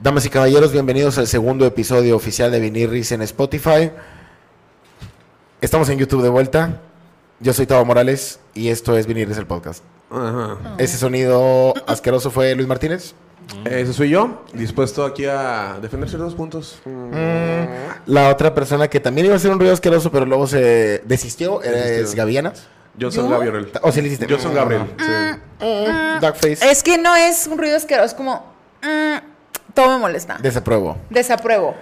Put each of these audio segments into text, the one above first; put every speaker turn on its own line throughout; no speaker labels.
Damas y caballeros, bienvenidos al segundo episodio oficial de Vinirris en Spotify. Estamos en YouTube de vuelta. Yo soy Tavo Morales y esto es Vinirris el podcast.
Ajá.
Ese sonido asqueroso fue Luis Martínez.
Ese soy yo, dispuesto aquí a defender ciertos puntos.
La otra persona que también iba a hacer un ruido asqueroso, pero luego se desistió, es
Desistió.
Gavianas.
Yo soy Gabriel.
¿O sí le hiciste?
Yo soy Gabriel. sí.
Duckface.
Es que no es un ruido asqueroso, es como. mm, todo me molesta.
Desapruebo.
Desapruebo.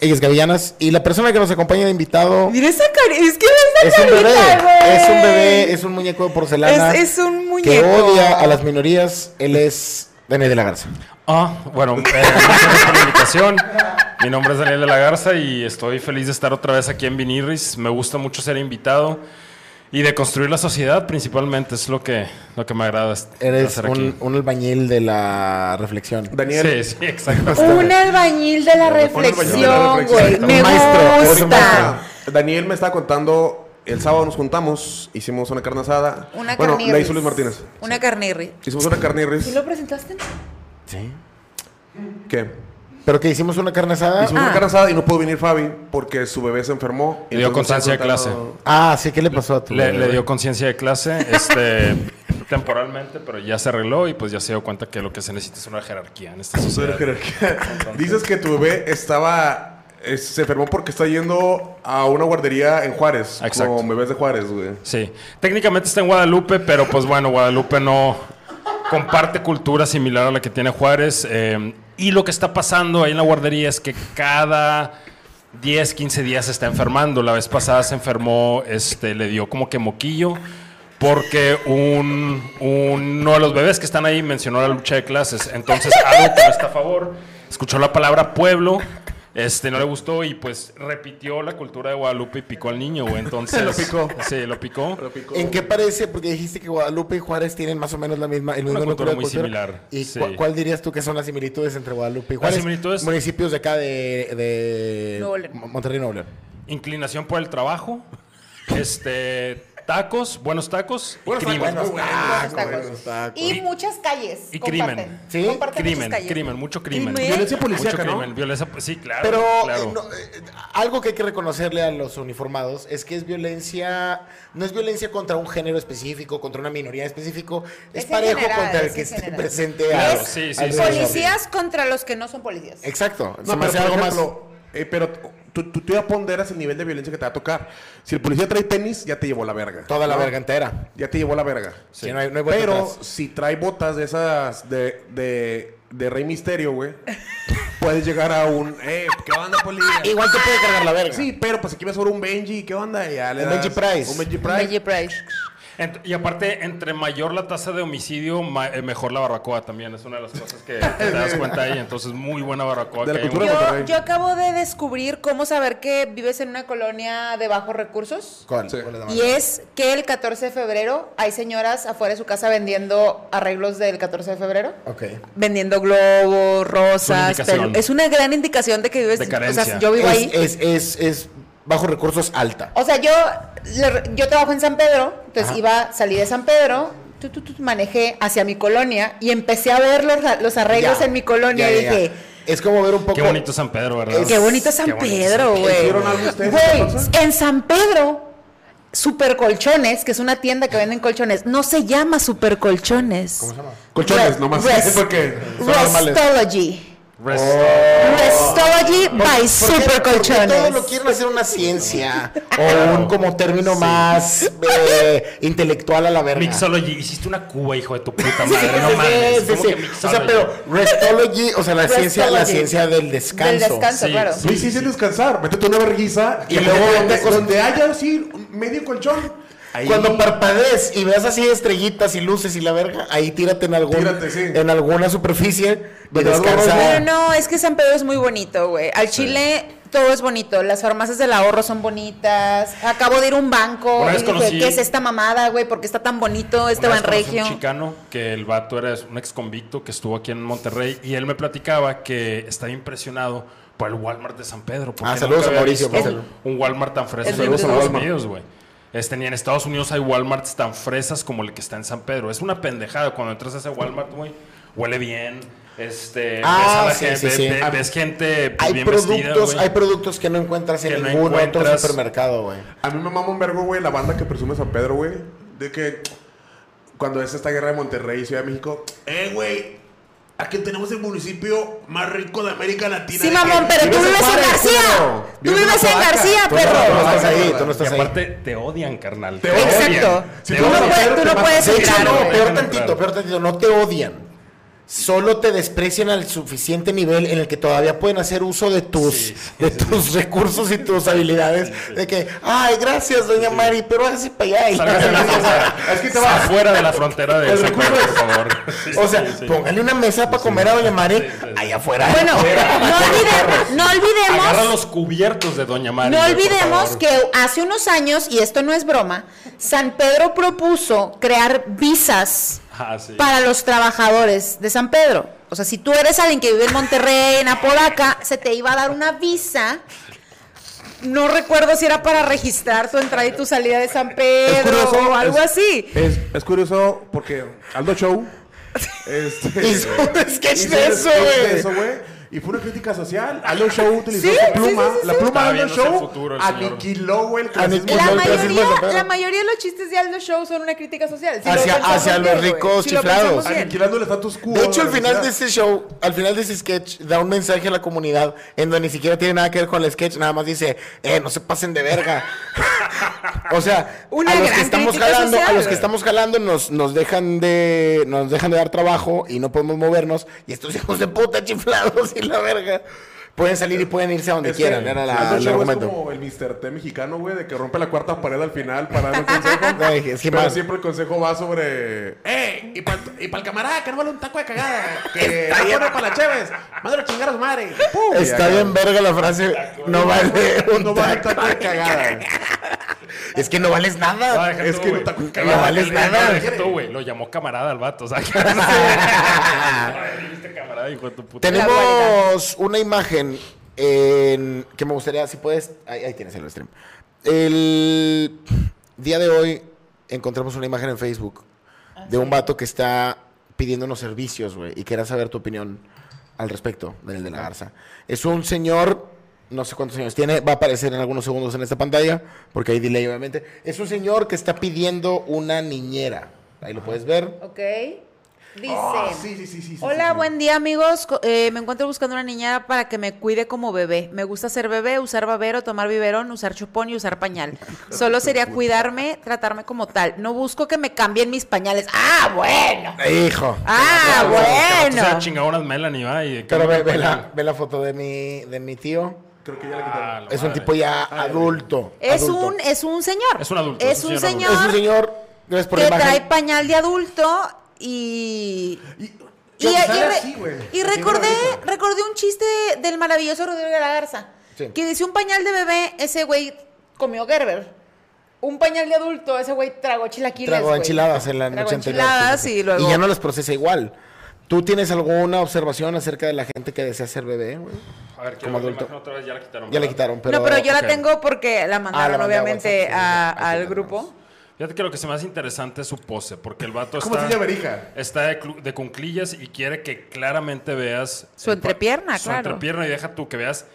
Ella es Gavianas. Y la persona que nos acompaña de invitado
Mira esa carita. Es que
es
esa
un bebé.
carita, güey.
Es un bebé, es un muñeco de porcelana.
Es, es un
que
muñeco.
odia a las minorías. Él es Daniel de la Garza.
Ah, bueno, eh, gracias por la invitación. Mi nombre es Daniel de la Garza y estoy feliz de estar otra vez aquí en Vinirris. Me gusta mucho ser invitado y de construir la sociedad principalmente. Es lo que, lo que me agrada es-
Eres
hacer aquí.
un, un albañil de la reflexión.
Daniel.
Sí, sí, exacto.
Un albañil de la reflexión, güey. Me
Maestro,
gusta.
Daniel me estaba contando, el sábado nos juntamos, hicimos una carne asada.
Una
bueno,
carnirris.
la hizo Luis Martínez.
Una carnirri.
Hicimos una carnirris.
¿Sí lo presentaste?
Sí.
¿Qué?
Pero que hicimos una carne asada.
Hicimos una
Ah.
carne asada y no pudo venir Fabi porque su bebé se enfermó.
Le dio constancia de clase.
Ah, sí, ¿qué le pasó a tu
Le,
bebé?
le dio conciencia de clase, este, temporalmente, pero ya se arregló y pues ya se dio cuenta que lo que se necesita es una jerarquía en esta sociedad.
Dices que tu bebé estaba. eh, se enfermó porque está yendo a una guardería en Juárez.
Exacto.
Con bebés de Juárez, güey.
Sí, técnicamente está en Guadalupe, pero pues bueno, Guadalupe no comparte cultura similar a la que tiene Juárez. eh, y lo que está pasando ahí en la guardería es que cada 10, 15 días se está enfermando. La vez pasada se enfermó, este, le dio como que moquillo. Porque un, uno de los bebés que están ahí mencionó la lucha de clases. Entonces, algo que no está a favor, escuchó la palabra pueblo, este, no le gustó y pues repitió la cultura de Guadalupe y picó al niño, güey. Entonces,
Lo picó.
Sí, lo picó.
¿En qué parece? Porque dijiste que Guadalupe y Juárez tienen más o menos la misma, el mismo
Una cultura muy
cultura.
similar,
¿Y
sí.
cu- cuál dirías tú que son las similitudes entre Guadalupe y Juárez?
similitudes-
Municipios de acá de, de. Mo- Monterrey Nuevo León.
Inclinación por el trabajo. Este, tacos, buenos tacos y
Buenos
crimen.
tacos, muy buenos.
Buenos tacos.
buenos tacos.
Y muchas calles.
Y
comparten.
crimen.
¿Sí?
Comparten
Crimen,
calles.
crimen, mucho crimen.
Crimen.
Violencia
Mucho
policíaca, ¿no?
crimen, violencia, sí, claro.
Pero
claro.
eh, no, eh, algo que hay que reconocerle a los uniformados es que es violencia, no es violencia contra un género específico, contra una minoría específico, es, parejo
general,
contra el
es
que esté
general.
presente
Claro,
al-
sí, sí, sí.
Policías contra los que no son policías.
Exacto.
No,
se me hace algo más.
eh, pero tú, tú, tú ya ponderas el nivel de violencia que te va a tocar. Si el policía trae tenis, ya te llevó la verga.
Toda la
¿no?
verga entera.
Ya te llevó la verga.
Sí, no hay- no hay vuelta
Pero
atrás.
si trae botas de esas de, de, de Rey Misterio, güey, puedes llegar a un... Eh, ¿qué onda, policía?
Igual te puede cargar la verga.
Sí, pero pues aquí me sobra un Benji, ¿qué onda? Y ya le
Un
das
Benji Price.
Un Benji Price.
Benji Price.
Ent- y aparte, entre mayor la tasa de homicidio, eh, mejor la barbacoa también. Es una de las cosas que te das cuenta ahí. Entonces, muy buena barbacoa.
De la cultura de
Yo, yo acabo de descubrir cómo saber que vives en una colonia de bajos recursos.
¿Cuál?
Sí.
¿Cuál es
Y es que el 14 de febrero hay señoras afuera de su casa vendiendo arreglos del 14 de febrero.
Ok.
Vendiendo globos, rosas.
indicación.
pelu- Es una gran indicación de que vives.
De
O
carencia.
sea, yo vivo
Es,
ahí.
es, es, es bajo recursos alta.
O sea, yo, yo trabajo en San Pedro, entonces
Ajá.
iba, salí de San Pedro, tu, tu, tu, manejé hacia mi colonia y empecé a ver los, los arreglos
Ya,
en mi colonia
ya,
y
ya,
dije,
ya. Es como ver un poco.
Qué bonito San Pedro, ¿verdad?
Qué bonito San
Qué bonito
Pedro, güey.
¿Hicieron algo ustedes,
Güey, en San Pedro, Super Colchones, que es una tienda que venden colchones, no se llama Super Colchones.
¿Cómo se llama?
Colchones, nomás. porque son normales.
Restology.
Res-
Restology by
¿Por qué-
Super Colchones.
Todo lo quieren hacer una ciencia o un como término más eh, intelectual a la verga.
Mixology. Hiciste una cuba, hijo de tu puta
Sí,
madre. No
sí,
mames.
sí,
¿Cómo
sí. O sea, pero restology, o sea, la ciencia, la ciencia del descanso.
Del descanso,
Sí,
claro.
sí.
Sí, sí, sí, descansar. Métete una verguiza y,
Y
luego donde, donde haya así medio colchón. Ahí.
Cuando parpadees y veas así estrellitas y luces y la verga, ahí tírate en algún
Tírate, sí.
en alguna superficie
algo
descansa.
Pero no, es que San Pedro es muy bonito, güey. Al Chile todo es bonito. Las farmacias del ahorro son bonitas. Acabo de ir a un banco
Una
y dije, ¿qué es esta mamada, güey? ¿Por qué está tan bonito este
Una vez conocí
Banregio?
Un chicano que el vato era un ex convicto que estuvo aquí en Monterrey y él me platicaba que estaba impresionado por el Walmart de San Pedro. porque
Ah, saludos a Mauricio.
Un Walmart tan en
lindo.
Estados
Walmart.
Unidos, güey. Este, ni en Estados Unidos hay Walmarts tan fresas como el que está en San Pedro. Es una pendejada. Cuando entras a ese Walmart, güey, huele bien. Este,
Ah,
ves, a la
sí,
gente,
sí, sí.
ve- ves gente pues,
Hay
bien
productos,
vestida,
hay productos que no encuentras en
no
ningún otro
encuentras.
supermercado, güey.
A mí me mama un vergo, güey, la banda que presume San Pedro, güey. De que cuando es esta guerra de Monterrey y Ciudad de México, eh, güey, aquí tenemos el municipio más rico de América Latina.
Sí, mamón, pero tú vives en García. Tú
Vives
en. García,
Tú no-
Tú no
perro.
estás ahí, tú no estás ahí.
aparte te odian, carnal.
Te
odian.
Exacto. Tú no puedes, entrar,
peor tantito, peor tantito. No te odian. Solo te desprecian al suficiente nivel en el que todavía pueden hacer uso de tus,
Sí,
de tus recursos y tus habilidades. De que, ay, gracias, doña Mari, pero hágase para allá.
Es que te va-
afuera de la frontera de
recurso
por favor. Sí,
O sea,
sí, sí.
póngale una mesa para comer a doña Mari
Sí, sí.
allá afuera.
Bueno,
afuera.
no olvidemos, no olvidemos.
Agarra los cubiertos de Doña Mari.
No olvidemos que hace unos años, y esto no es broma, San Pedro propuso crear visas
Ah, sí.
para los trabajadores de San Pedro. O sea, si tú eres alguien que vive en Monterrey, en Apodaca, se te iba a dar una visa. No recuerdo si era para registrar tu entrada y tu salida de San Pedro
curioso,
o algo
es-
así.
Es, es curioso porque Aldo Show este,
Hizo un sketch
hizo
de eso, güey.
Y fue una crítica social. Aldo Show utilizó
Sí,
su
sí,
pluma.
sí, sí,
la pluma
Estaba
de Aldo
el
Show
futuro, el
aniquiló, el clasismo.
La mayoría, la mayoría de los chistes de Aldo Show son una crítica social. Si
Hacia- hacia los
bien,
ricos
Si
chiflados.
bien.
Aniquilando el status quo.
De hecho, al final de ese show, al final de ese sketch, da un mensaje a la comunidad en donde ni siquiera tiene nada que ver con el sketch, nada más dice, eh, no se pasen de verga. o sea,
Una
a los que estamos jalando,
social.
a los que estamos jalando nos, nos dejan de, nos dejan de dar trabajo y no podemos movernos, y estos hijos de puta chiflados y la verga. Pueden salir y pueden irse a donde
Es que
quieran, era la- el
Show
argumento.
Es como el Mr. T mexicano, güey, de que rompe la cuarta pared al final para dar un consejo.
Ay, es que
pero siempre el consejo va sobre. ¡Eh! Y para el camarada que no vale un taco de cagada. Que
Está
no
bien.
pone para las cheves. Mándalo a chingar a su madre.
Está bien verga la frase, no vale un
No vale un
taco
taco de cagada.
Es que no vales nada.
Es
tú,
que no te-
Que
no vales
no,
nada.
Tú, güey. Lo llamó camarada al vato. O sea, que Dijiste camarada, hijo de tu puta.
Tenemos una imagen en- que me gustaría, si puedes, ahí, ahí tienes el stream. El día de hoy encontramos una imagen en Facebook de un vato que está pidiendo unos servicios, güey, y quería saber tu opinión al respecto del de la garza. Es un señor, no sé cuántos años tiene, va a aparecer en algunos segundos en esta pantalla, porque hay delay obviamente. Es un señor que está pidiendo una niñera. Ahí lo puedes ver.
Ok. Dice.
Ah, sí, sí, sí, sí, sí,
Hola,
sí.
buen día amigos. Eh, me encuentro buscando una niñera para que me cuide como bebé. Me gusta ser bebé, usar babero, tomar biberón, usar chupón y usar pañal. Solo sería cuidarme, tratarme como tal. No busco que me cambien mis pañales. Ah, bueno.
Hijo.
Ah,
Bueno. chingadonas Melanie, va. Y
Pero ve, ve la, ve la foto de mi, de mi tío.
Creo que ya le
Ah,
quitaron.
la
Es un tipo ya adulto.
Es
adulto.
un, es un señor.
Es un adulto,
Es un
señor
Es un señor. Gracias por la
que
imagen.
trae pañal de adulto y
Y,
Y, y
sale
re-
así, güey.
y
Así
recordé, recordé un chiste del maravilloso Rodrigo de la Garza.
Sí.
Que dice un pañal de bebé, ese güey comió Gerber. Un pañal de adulto, ese güey tragó chilaquiles.
Trago
güey.
enchiladas en la
Tragó
noche anterior.
y
ya no les procesa igual. ¿Tú tienes alguna observación acerca de la gente que desea ser bebé, güey?
A ver,
Como adulto.
otra vez. Ya la quitaron.
Ya le quitaron, pero...
no, pero yo la tengo porque la mandaron
Ah, la mandé a
obviamente
WhatsApp, sí,
a-
sí, sí.
al grupo.
Fíjate que lo que se me hace interesante es su pose, porque el vato
¿Cómo
está,
se llama verija?
está de, de cunclillas y quiere que claramente veas...
Su
el
entrepierna,
Su
claro.
entrepierna y deja tú que veas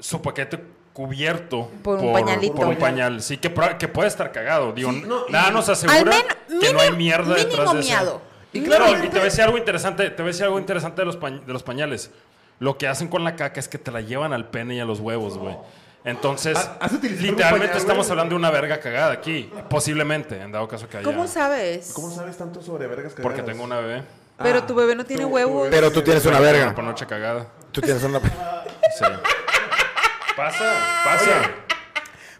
su paquete cubierto
Por un pañalito.
por un pañal. Sí, que, puede estar cagado. Digo,
Sí, no, y-
nada nos asegura
Al men-
que no hay mierda detrás de eso.
miado.
Y claro,
y te voy a decir algo interesante, te voy a decir algo interesante de los, pañ- de los pañales. Lo que hacen con la caca es que te la llevan al pene y a los huevos, güey. Entonces,
¿Has- has utilizado un
literalmente estamos hablando de una verga cagada aquí. Posiblemente, en dado caso que haya.
¿Cómo sabes?
¿Cómo sabes tanto sobre vergas cagadas?
Porque tengo una bebé.
Pero
Ah,
tu bebé no tiene
tu- tu
huevos.
bebé
Pero tú tienes una verga.
por noche cagada.
Tú tienes una...
Sí. Pasa, pasa.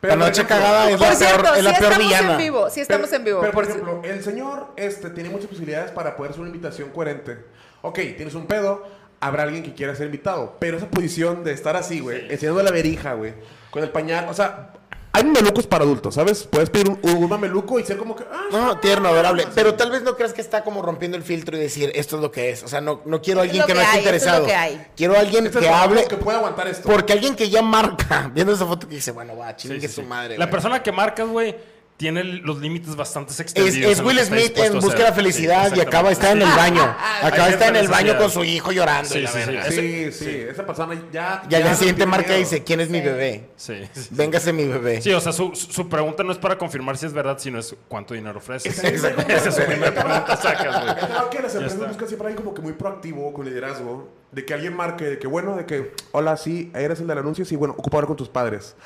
Pero,
La noche
ejemplo,
cagada es la
cierto,
peor, es la
sí
peor
estamos
villana.
en vivo, sí estamos
pero-
en vivo.
Pero, por
por si-
ejemplo, el señor este, tiene muchas posibilidades para poder hacer una invitación coherente. Ok, tienes un pedo, habrá alguien que quiera ser invitado. Pero esa posición de estar así, güey, enseñando la verija, güey, con el pañal, o sea, hay mamelucos para adultos, ¿sabes? Puedes pedir un, un mameluco y ser como que. Ah,
No, tierno, adorable. Pero tal vez no creas que está como rompiendo el filtro y decir, esto es lo que es. O sea, no, no quiero a alguien que no esté
es
interesado.
lo que hay.
Quiero a alguien
este
que hable.
que pueda aguantar esto.
Porque alguien que ya marca, viendo esa foto que dice, bueno, va, chingue
Sí, sí,
su
sí.
madre.
La persona que marcas, güey, tiene los límites bastante
Es,
extendidos.
es
lo
Will Smith en busca de la felicidad
Sí,
y acaba de estar en el baño. Acaba de estar en el baño con su hijo llorando. y
Sí,
la
sí, sí.
Sí, sí, esa persona ya.
Y al día siguiente marca y dice, ¿quién es mi bebé?
Sí, sí.
Véngase mi bebé.
Sí, o sea, su, su pregunta no es para confirmar si es verdad, sino es cuánto dinero ofreces.
Exacto.
Esa es su primera pregunta, sacas, güey.
Creo que las
Ya
empresas buscan siempre alguien como que muy proactivo, con liderazgo, de que alguien marque, de que bueno, de que, hola, sí, eres el del anuncio, sí, bueno, ocupa ahora con tus padres.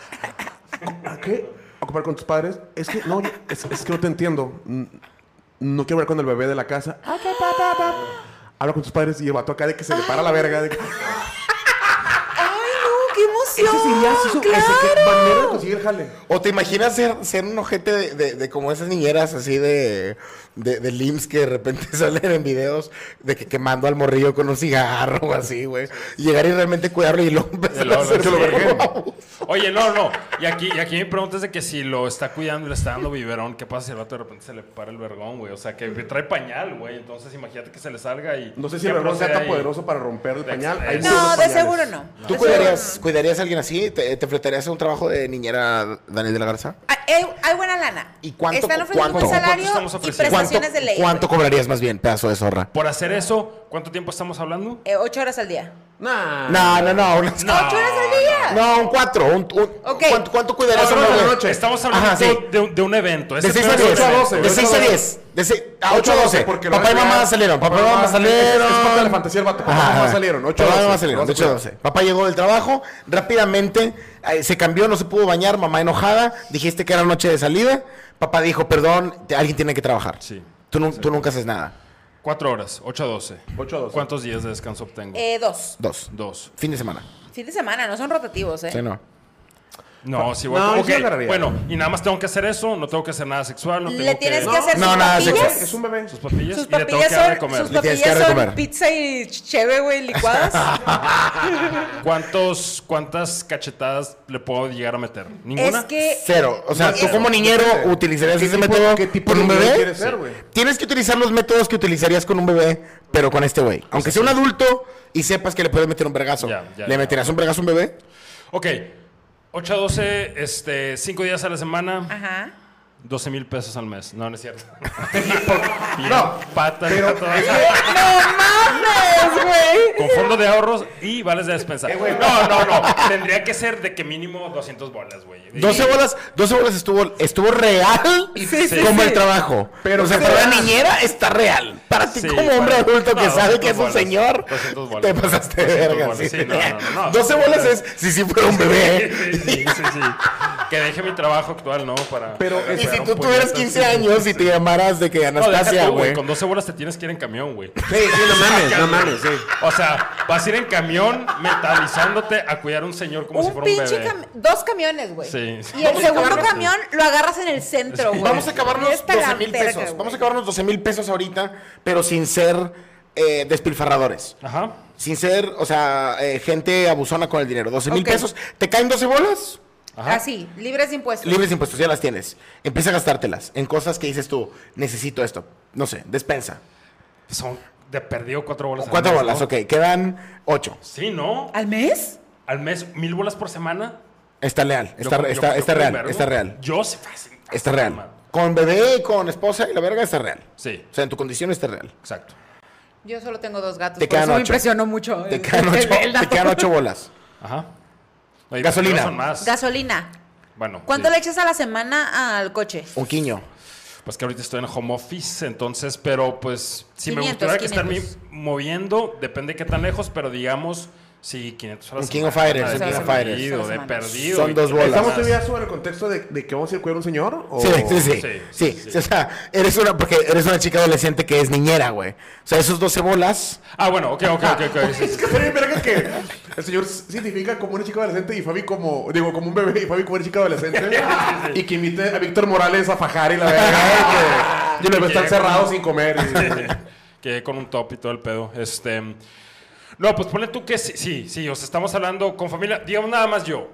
¿Qué? ¿Ocupar con tus padres? Es que, no, es, es que no te entiendo. No quiero hablar con el bebé de la casa. Ok, pa, pa, pa. Habla con tus padres y el vato acá de que se le para la verga. De que,
¡Ay, no! ¡Qué emoción!
ese sería su, ese
¡Claro!
que manera de conseguir el jale.
O te imaginas ser, ser un ojete de, de- de como esas niñeras así de, de, de LIMS que de repente salen en videos de que quemando al morrillo con un cigarro o así, güey. Llegar y realmente cuidarlo y luego empezar
Y luego
a hacer
lo-. Oye, no, no. Y aquí, y aquí mi pregunta es de que si lo está cuidando y le está dando biberón, ¿qué pasa si el vato de repente se le para el vergón, güey? O sea, que trae pañal, güey. Entonces imagínate que se le salga y...
No sé si
¿qué
el vergón sea tan poderoso para romper el pañal. Hay
No,
de seguro no.
¿Tú cuidarías,
seguro
cuidarías a alguien así? ¿Te, te fletarías a un trabajo de niñera Daniel de la Garza?
no. Hay, hay- buena lana.
¿Y cuánto-
Están ofreciendo
cuánto?
un salario
¿Cuánto estamos
y prestaciones de ley.
¿Cuánto cobrarías más bien, pedazo de zorra?
Por hacer eso, ¿cuánto tiempo estamos hablando?
Eh, ocho horas al día.
Nah.
No, no, no. unas-
No.
¿Ocho horas al día?
No, un cuatro. Un, un-
Ok.
¿cuánto, cuánto cuidarías a
Cuatro
un
horas de
bebé?
noche.
Estamos hablando
Ajá, sí.
de, un- de un evento.
De
Ese
6 a
pedo es
10.
un
a
evento.
12,
De 6 a
12.
10. De seis- a 8 a 12.
porque
Papá y mamá salieron. Papá y mamá salieron.
Es, parte de la fantasía del vato. Papá y mamá salieron. 8
Papá y
a
mamá
12.
salieron. De
Vamos a
8 a 12. Papá llegó del trabajo. Rápidamente eh, se cambió, no se pudo bañar. Mamá enojada. Dijiste que era noche de salida. Papá dijo, perdón, te- alguien tiene que trabajar.
Sí.
Tú, nu- tú nunca haces nada.
Cuatro horas, 8 a 12.
8 a 12.
¿Cuántos días de descanso obtengo?
Eh, dos.
Dos.
Dos.
Fin de semana.
Fin de semana, no son rotativos, ¿eh?
Sí, no.
No, sí, voy
No,
a...
yo
ok,
sí agarraría.
Bueno, y nada más tengo que hacer eso, no tengo que hacer nada sexual, no
Le
tengo
tienes
que...
que hacer
No,
sus
nada
papillas.
sexual.
Es un bebé.
Sus papillas
Sus
y le tengo que
papillas
dar de
son,
comer.
sus
Le que
papillas son
comer.
pizza y cheve, güey, licuadas.
¿Cuántos, ¿Cuántas cachetadas le puedo llegar a meter? ¿Ninguna?
es que
Cero. O sea,
No,
tú como niñero utilizarías
¿Qué
ese
tipo-
método
qué tipo
con
de
un bebé.
quieres ser?
Tienes que utilizar los métodos que utilizarías con un bebé, pero con este güey. Aunque sea un adulto y sepas que le puedes meter un vergazo.
Ya, ya,
¿Le
ya.
meterías un vergazo a un bebé?
Ok, 8 a 12, este, 5 días a la semana,
Ajá.
12 mil pesos al mes. No, no es cierto.
No,
Patas,
pero
¡No mames, güey!
con fondo de ahorros y vales de despensa.
Eh,
no, no, no. Tendría que ser de que mínimo 200 bolas, güey.
12 bolas, 12 bolas estuvo, estuvo real
Sí, sí,
como
sí.
el trabajo.
Pero
o sea, para la niñera está real. Para ti
Sí,
como hombre
para-
adulto que
no,
sabe
200
que es un
bolas,
señor,
200 bolas.
te pasaste de
200
verga.
bolas, no, no, no.
12 bolas es si sí fuera un bebé.
Sí, sí, sí, sí. Que deje mi trabajo actual, ¿no? Para.
Pero es-
si tú tuvieras
puñetazo.
15 años y te llamaras de que Anastasia, güey.
Con 12 bolas te tienes que ir en camión, güey.
Sí, sí, no mames, no mames, sí.
O sea, vas a ir en camión mentalizándote a cuidar a un señor como si
Un
fuera un
pinche
bebé.
dos camiones, güey.
Sí.
Y el segundo camión lo agarras en el centro, güey.
Vamos a acabarnos
Está la
12 mil pesos. Vamos a acabarnos 12 mil pesos ahorita, pero sin ser eh, despilfarradores.
Ajá.
Sin ser, o sea, eh, gente abusona con el dinero. 12 mil pesos. ¿Te caen 12 bolas?
Ajá.
Así, libres de impuestos.
Libres de impuestos, ya las tienes. Empieza a gastártelas en cosas que dices tú, necesito esto. No sé, despensa.
Son de perdido cuatro bolas. al
Cuatro
mes,
bolas,
¿no?
ok. Quedan ocho.
Sí, ¿no?
¿Al mes?
Al mes, mil bolas por semana.
Está leal, está,
Yo-
está,
yo
está real,
vergo.
está real.
Yo sé fácil.
Está real. Con bebé, con esposa y la verga está real.
Sí,
O sea, en tu condición está real.
exacto.
Yo solo tengo dos gatos.
Te
por
quedan
eso me impresionó mucho.
Te
el-
quedan
el-
ocho,
el
te
dato.
quedan ocho bolas.
Ajá. Oye,
Gasolina.
pero Son más.
Gasolina.
bueno.
¿Cuánto
sí.
le echas a la semana al coche?
Un quiño.
Pues que ahorita estoy en home office, entonces, pero pues si me
500,
gustaría que estarme
500.
moviendo, depende de qué tan lejos, pero digamos, sí, 500 horas.
Un King of Fighters, King of
perdido,
Fighters.
De perdido.
Son dos bolas.
¿Estamos todavía sobre el contexto de, de que vamos a ir a cuidar a un señor? O...
Sí, sí, sí.
Sí,
Sí,
sí,
sí, O sea, eres una, porque eres una chica adolescente que es niñera, güey. O sea, esos 12 bolas.
Ah, bueno, ok, ok, ok. ok, sí,
Es que sería verga que el señor se identifica como una chica adolescente y Fabi como, digo, como un bebé y Fabi como una chica adolescente. y que invite a Víctor Morales a fajar y la verga. y que, y luego estar cerrado sin comer. y-
que con un top y todo el pedo. Este. No, pues ponle tú que sí, sí, sí, o sea, estamos hablando con familia, digamos nada más yo.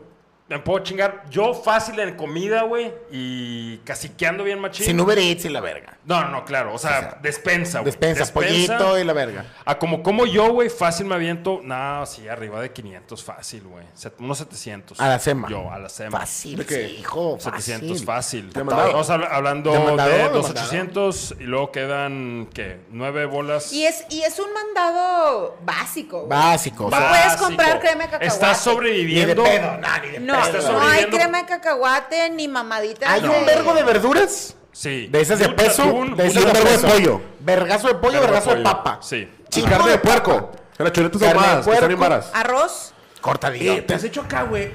Me puedo chingar yo fácil en comida, güey, y caciqueando bien machín.
Sin Uber Eats y la verga.
No, no, no, claro. O sea, despensa, güey.
Despensa, pollito y la verga.
A como como yo, güey, fácil me aviento. No, sí, arriba de 500, fácil, güey. Unos 700.
A la sema.
Yo, a la sema.
Fácil,
¿De qué?
sí, hijo.
700
fácil.
fácil. Estamos habla- hablando
¿De
de
de
2800 y luego quedan, ¿qué? Nueve bolas.
Y es, y es un mandado básico. güey.
Básico.
No
o sea,
puedes
Básico.
comprar crema de cacahuate.
Estás
Ni de
sobreviviendo.
pedo, nah, ni de
No, No hay crema de cacahuate ni mamaditas.
Hay
de-
un vergo de verduras.
Sí.
De esas de peso.
atún,
de esas de vergo de pollo. Vergazo de pollo, vergazo de papa.
Sí.
Y carne de puerco. Las chuletas ahumadas, que varas.
Arroz.
Eh,
Cortadillo.
¿Te has hecho acá, güey?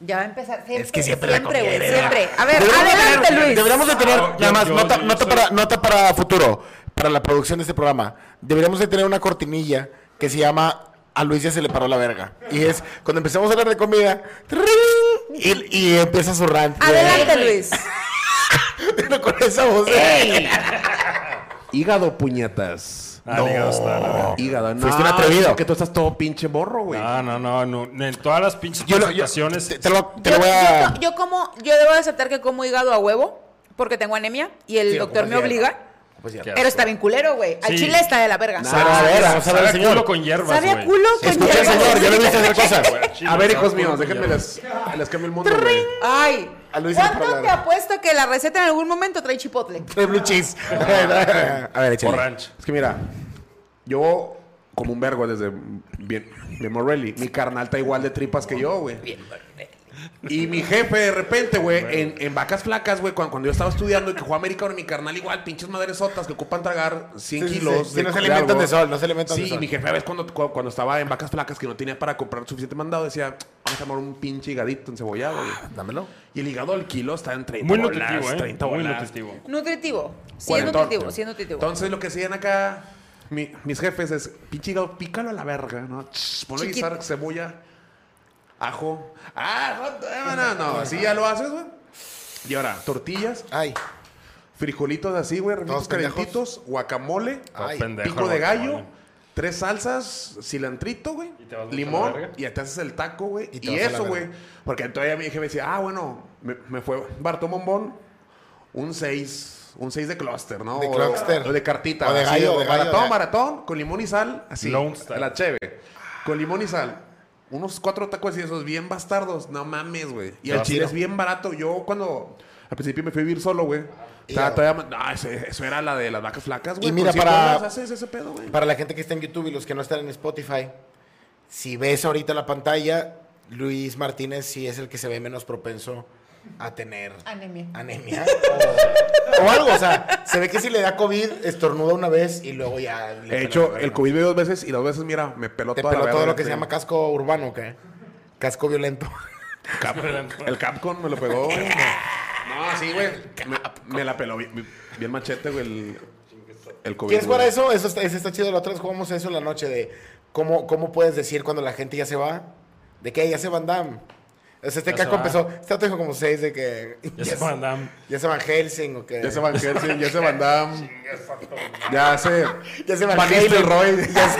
Ya va a empezar. Siempre,
Es que siempre la
Siempre,
era-
Siempre. A ver, adelante,
tener-
Luis.
Deberíamos de tener,
Ah,
nada más,
yo-
nota,
yo
nota
soy-
para, nota para futuro, para la producción de este programa. Deberíamos de tener una cortinilla que se llama A Luis ya se le paró la verga. Y es cuando empezamos a hablar de comida, y, y empieza su rant.
Adelante, Luis.
Pero con esa voz.
Hígado, puñetas.
Ah, hígado está, la verdad.
Hígado, no.
Fuiste un atrevido.
Porque tú estás todo pinche morro, güey.
No, no, no, no. En todas las pinches
Yo, yo- te, te lo, te
Yo,
lo voy a...
yo- yo como, yo debo de aceptar que como hígado a huevo porque tengo anemia y el
Sí,
doctor me obliga.
Hierro.
Qué
Pero está bien culero, güey. Al
Sí.
chile está de la verga.
Pero a ver, vamos a ver,
Sabe a
señor.
culo con hierbas,
Sabe a
güey.
culo con
Escucha,
hierbas.
señor, yo lo he visto hacer cosas.
Chile,
A ver,
sabe
hijos
culo
míos,
con
déjenme
hierbas.
les, les cambio el mundo, güey.
Ay,
A Luis
¿cuánto te apuesto que la receta en algún momento trae chipotle?
De blue cheese. a ver,
O
échale.
ranch.
Es que mira, yo como un vergo desde bien, de Morelli, mi carnal está igual de tripas que yo, güey. Y mi jefe de repente, güey, en, en vacas flacas, güey, cuando, cuando yo estaba estudiando y que jugaba americano, mi carnal igual, pinches madresotas que ocupan tragar 100
Sí, sí, sí.
kilos.
Sí, no se alimentan
algo.
de sol, no se alimentan
sí,
de sol.
y mi jefe a veces cuando, cu- cuando estaba en vacas flacas que no tenía para comprar suficiente mandado, decía, vamos a tomar un pinche higadito encebollado, güey.
Dámelo.
Y el hígado al kilo está en 30
Muy
bolas,
nutritivo, ¿eh?
30
Muy
bolas.
nutritivo.
Nutritivo. Sí, es nutritivo, sí, es nutritivo.
Entonces lo que hacían acá mi- mis jefes es, pinche hígado, pícalo a la verga, ¿no? Ch, Ponle guisar cebolla, ajo. Ah, no, no, así ya lo haces, güey. Y ahora, tortillas,
Ay.
frijolitos así, güey,
pendejos.
calentitos, guacamole,
Ay,
pendejo,
pico de
guacamole.
gallo, tres salsas, cilantrito, güey, limón, y te haces el taco, güey.
Y
eso, güey. Porque todavía mi jefe decía, ah, bueno, me, me fue Bartó Bombón, un 6, un 6 de clúster, ¿no?
De clúster.
O de cartita.
O de
así,
gallo, de gallo,
maratón,
de-
maratón, con limón y sal, así. La cheve. Con limón y sal. Unos cuatro tacos y esos bien bastardos. No mames, güey. Y el chile es bien barato. Yo cuando al principio me fui a vivir solo, güey. Estaba
Hígado.
todavía- No, ese- eso era la de las vacas flacas, güey.
Y mira,
cien
para-
bolas haces ese pedo, güey.
Para la gente que está en YouTube y los que no están en Spotify, si ves ahorita la pantalla, Luis Martínez sí es el que se ve menos propenso a tener
Anemia.
anemia o, o algo. O sea, se ve que si le da COVID, estornuda una vez y luego ya. le
He hecho el COVID dos veces y las dos veces, mira, me peló
Te
toda la
peló todo lo que se llama casco urbano, ¿qué? Casco violento.
Cap- el Capcom me lo pegó, güey. No, sí, güey. Me, me la peló bien, bien machete, güey, el, el COVID.
¿Quieres jugar a eso? Eso está, eso está chido. La otra vez jugamos eso en la noche de cómo, cómo puedes decir cuando la gente ya se va. De que ya se Van Damme. Sea, este
va.
empezó. Este otro dijo como seis de que.
Ya se Van Damme.
Ya se van Helsing o que.
Ya se Van Helsing, ya se Van Damme. Ya se...
Ya se Van
Van
Halen. Ya se,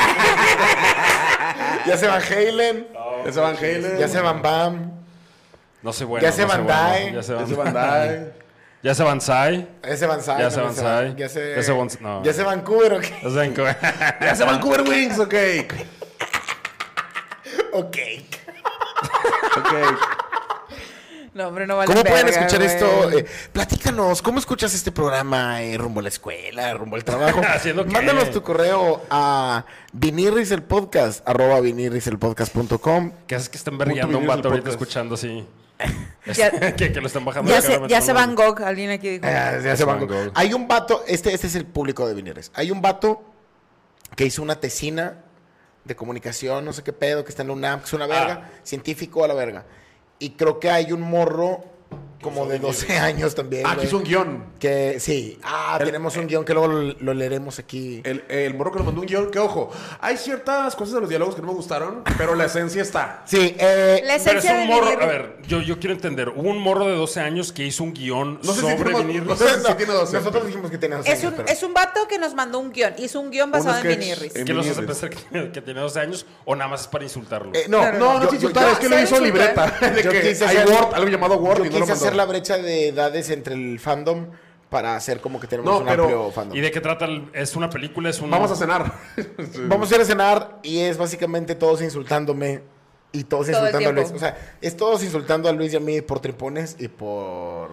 ya se Van Halen.
Ya se Van Halen.
Ya se Van Bam.
No sé bueno.
Ya se Van. Dyne.
Ya se
Ya
Van
se Van Dyne.
Ya se Van Sai.
Ya se Van Sai.
Ya se Van Sai.
Ya se.
Ya se Van- no.
Ya se Vancouver, ok.
Ya se Van-
Ya se Vancouver Wings, ok.
Ok.
Ok.
No, hombre, no vale
¿Cómo pueden
verga,
escuchar
güey.
esto? Eh, platícanos, ¿cómo escuchas este programa eh, rumbo a la escuela, rumbo al trabajo?
¿Haciendo qué?
Mándanos tu correo a vinirriselpodcast, arroba vinirriselpodcast.com.
¿Qué haces que estén berreando un vato ahorita escuchando así?
Ya-
que, que lo están bajando.
Ya se, ya Van Gogh, alguien aquí dijo.
Eh, ya se
Van
van.
Gogh.
Hay un vato, este, este es el público de Vinirres. Hay un vato que hizo una tesina de comunicación, no sé qué pedo, que está en la UNAM, que es una verga, científico a la verga. Y creo que hay un morro como de 12 años también.
Ah, aquí es un guion.
Que sí. Ah,
El-
tenemos un guion que luego lo, lo leeremos aquí.
El, el morro que nos mandó un guion, que ojo, hay ciertas cosas de los diálogos que no me gustaron, pero la esencia está.
Sí, eh,
La
Pero es
esencia
un morro, a ver, yo, yo quiero entender, hubo un morro de 12 años que hizo un guion
No sé si
sobre
tenemos- no si tiene 12.
nosotros dijimos que tenía 12
Es
años,
un,
pero-
es un vato que nos mandó un guion. Hizo un guion basado en. Vinirris.
¿Qué los hace pensar que, tiene- que tiene 12 años o nada más es para insultarlo?
Eh, no,
Claro,
No, no es insultar, es que lo
¿sabes
hizo libreta. De que hay Word, algo llamado Word y no lo mandó.
Hacer la brecha de edades entre el fandom para hacer como que tenemos
No,
un
pero-
amplio fandom.
¿Y de qué trata? el- ¿Es una película? ¿Es un...
Vamos a cenar.
Vamos a ir a cenar y es básicamente todos insultándome y todos
Todo
insultando a Luis. O sea, es todos insultando a Luis y a mí por tripones y por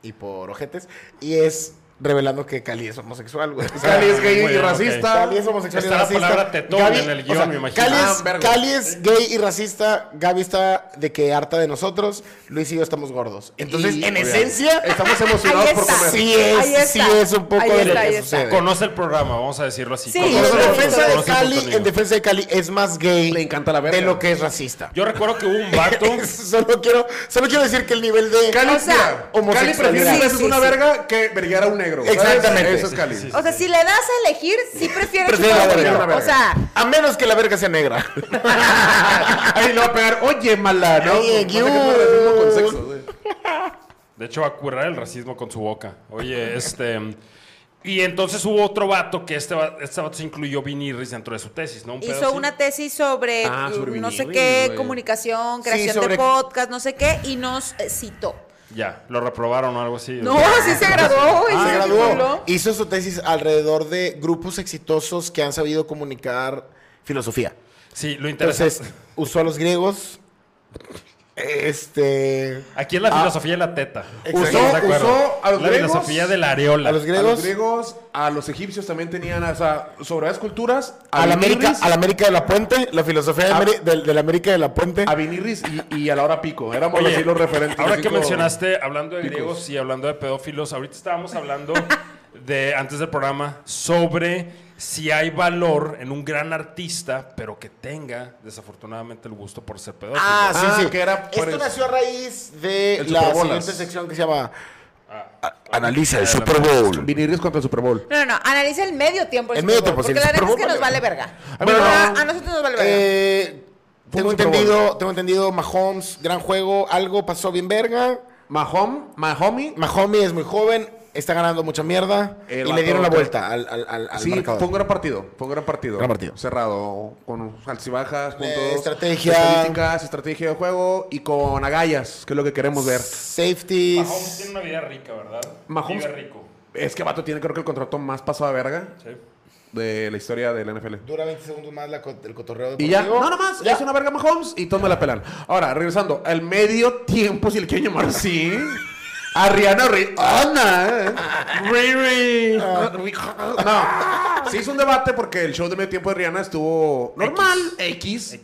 y por ojetes y es revelando que Cali es homosexual, güey. Sea,
Cali es gay y racista.
Cali es homosexual y
la
racista.
palabra tetón
Gaby-
en el
o
guion,
sea,
me imagino.
Cali
Ah,
es,
verga.
Cali es gay y racista. Gaby está de que harta de nosotros. Luis y yo estamos gordos. Entonces,
Y-
en esencia,
Estamos emocionados por comer.
sí es, sí es un poco de lo que sucede.
Conoce el programa, vamos a decirlo así.
Sí,
Conoce
en defensa de Cali, en defensa de Cali es más gay
Le encanta la verga.
de lo que es racista.
Yo recuerdo que hubo un vato...
solo quiero, solo quiero decir que el nivel de
Cali,
O sea,
Cali prefiere una
sí.
verga que verguiar a un
Exactamente.
Eso es Cali.
Sí, sí,
O sea, si le das a elegir, sí prefiere
Prefiere
chupar
la verga.
O sea,
a menos que la verga sea negra.
Ahí le va a pegar, oye, mala, ¿no?
Oye,
con sexo.
De hecho, va a currar el racismo con su boca. Oye, este... Y entonces hubo otro vato que este, va- este vato se incluyó Vinirris dentro de su tesis, ¿no? Un
hizo una tesis sobre,
Ah, sobre
no sé qué, comunicación,
Sí,
creación
sobre-
de podcast, no sé qué, y nos eh, citó.
Ya, lo reprobaron o algo así.
No, sí se graduó, güey.
se graduó. Hizo su tesis alrededor de grupos exitosos que han sabido comunicar filosofía.
Sí, lo interesante...
Entonces, usó a los griegos. Este.
Aquí es la
Ah.
filosofía de la teta.
Usó-
a los
La
griegos,
filosofía de la areola.
A los
A
griegos.
los griegos, a los egipcios también tenían, o sea, sobre las culturas,
A la América, a la América de la Puente, la filosofía de,
A-
Ameri- de la América de la Puente.
a Vinirris y, y a la hora pico. Éramos
Oye,
así los referentes.
ahora
los
que mencionaste, hablando de
picos.
griegos y hablando de pedófilos, ahorita estábamos hablando de, antes del programa, sobre si hay valor en un gran artista, pero que tenga, desafortunadamente, el gusto por ser pedófilo.
Ah, sí,
Ah,
sí.
que era
Esto
el-
nació a raíz de
el
la siguiente sección que se llama
Ah,
a- Analiza el
ah,
Super Bowl.
Vinirris contra el Super Bowl.
No, no, no, analiza el medio tiempo.
El medio tiempo, sí,
Porque la neta
Super
es que nos
vale
verga.
A mí
Bueno,
no.
a, a nosotros nos vale verga.
Eh, tengo
Bowl.
entendido, tengo entendido, Mahomes, gran juego, algo pasó bien verga.
Mahom, Mahomi,
Mahomes es muy joven, está ganando mucha mierda
El
y le dieron la vuelta al, al, al, al
sí,
marcador.
fue un gran partido. Fue un gran partido.
Gran partido.
Cerrado, con altas y bajas, puntos.
estrategia.
Estadísticas, estrategia de juego y con agallas, que es lo que queremos ver.
Safeties.
Mahomes tiene una vida rica, ¿verdad?
Mahomes-
Vive rico.
Es que Vato tiene creo que el contrato más pasado de verga
Sí.
de la historia del NFL.
Dura 20 segundos más la co- el cotorreo
Y ya, no, nomás,
Ya.
es una verga Mahomes y todos me la pelan. Ahora, regresando, al medio tiempo, si le quieren llamar así, a Rihanna Rihanna. Riri. No, se hizo un debate porque el show de medio tiempo de Rihanna estuvo normal, X.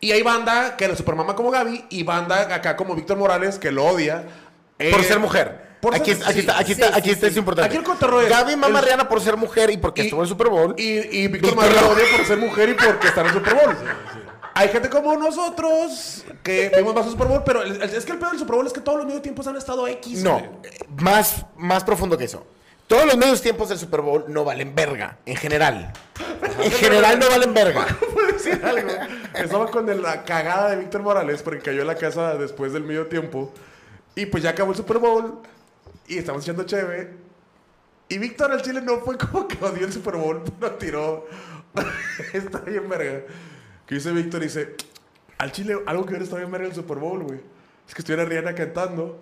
Y hay banda que la supermama como Gaby y banda acá como Víctor Morales que lo odia.
Por
Eh,
ser mujer.
por
aquí,
ser-
aquí
sí,
está, aquí
sí,
está, aquí
sí,
está
sí.
es importante.
Aquí el cotorreo es-
Gaby mama a
el-
Rihanna por ser mujer y porque
Y-
estuvo en el Super Bowl.
Y, y Víctor la
la-
odia por ser mujer y porque está en el Super Bowl. Hay gente como nosotros que vimos más el Super Bowl, pero el- el- es que el pedo del Super Bowl es que todos los medio tiempos han estado X.
No,
güey.
eh, más, más profundo que eso. Todos los medios tiempos del Super Bowl no valen verga, en general. En general no valen verga.
¿Puedo decir algo? Estaba con el- la cagada de Víctor Morales porque cayó en la casa después del medio tiempo. Y pues ya acabó el Super Bowl. Y estamos echando chévere. Y Víctor al Chile no fue como que odió el Super Bowl, pero tiró. está bien verga. Que dice Víctor, dice, al Chile algo que hubiera estado bien verga el Super Bowl, güey. Es que estuviera Rihanna cantando.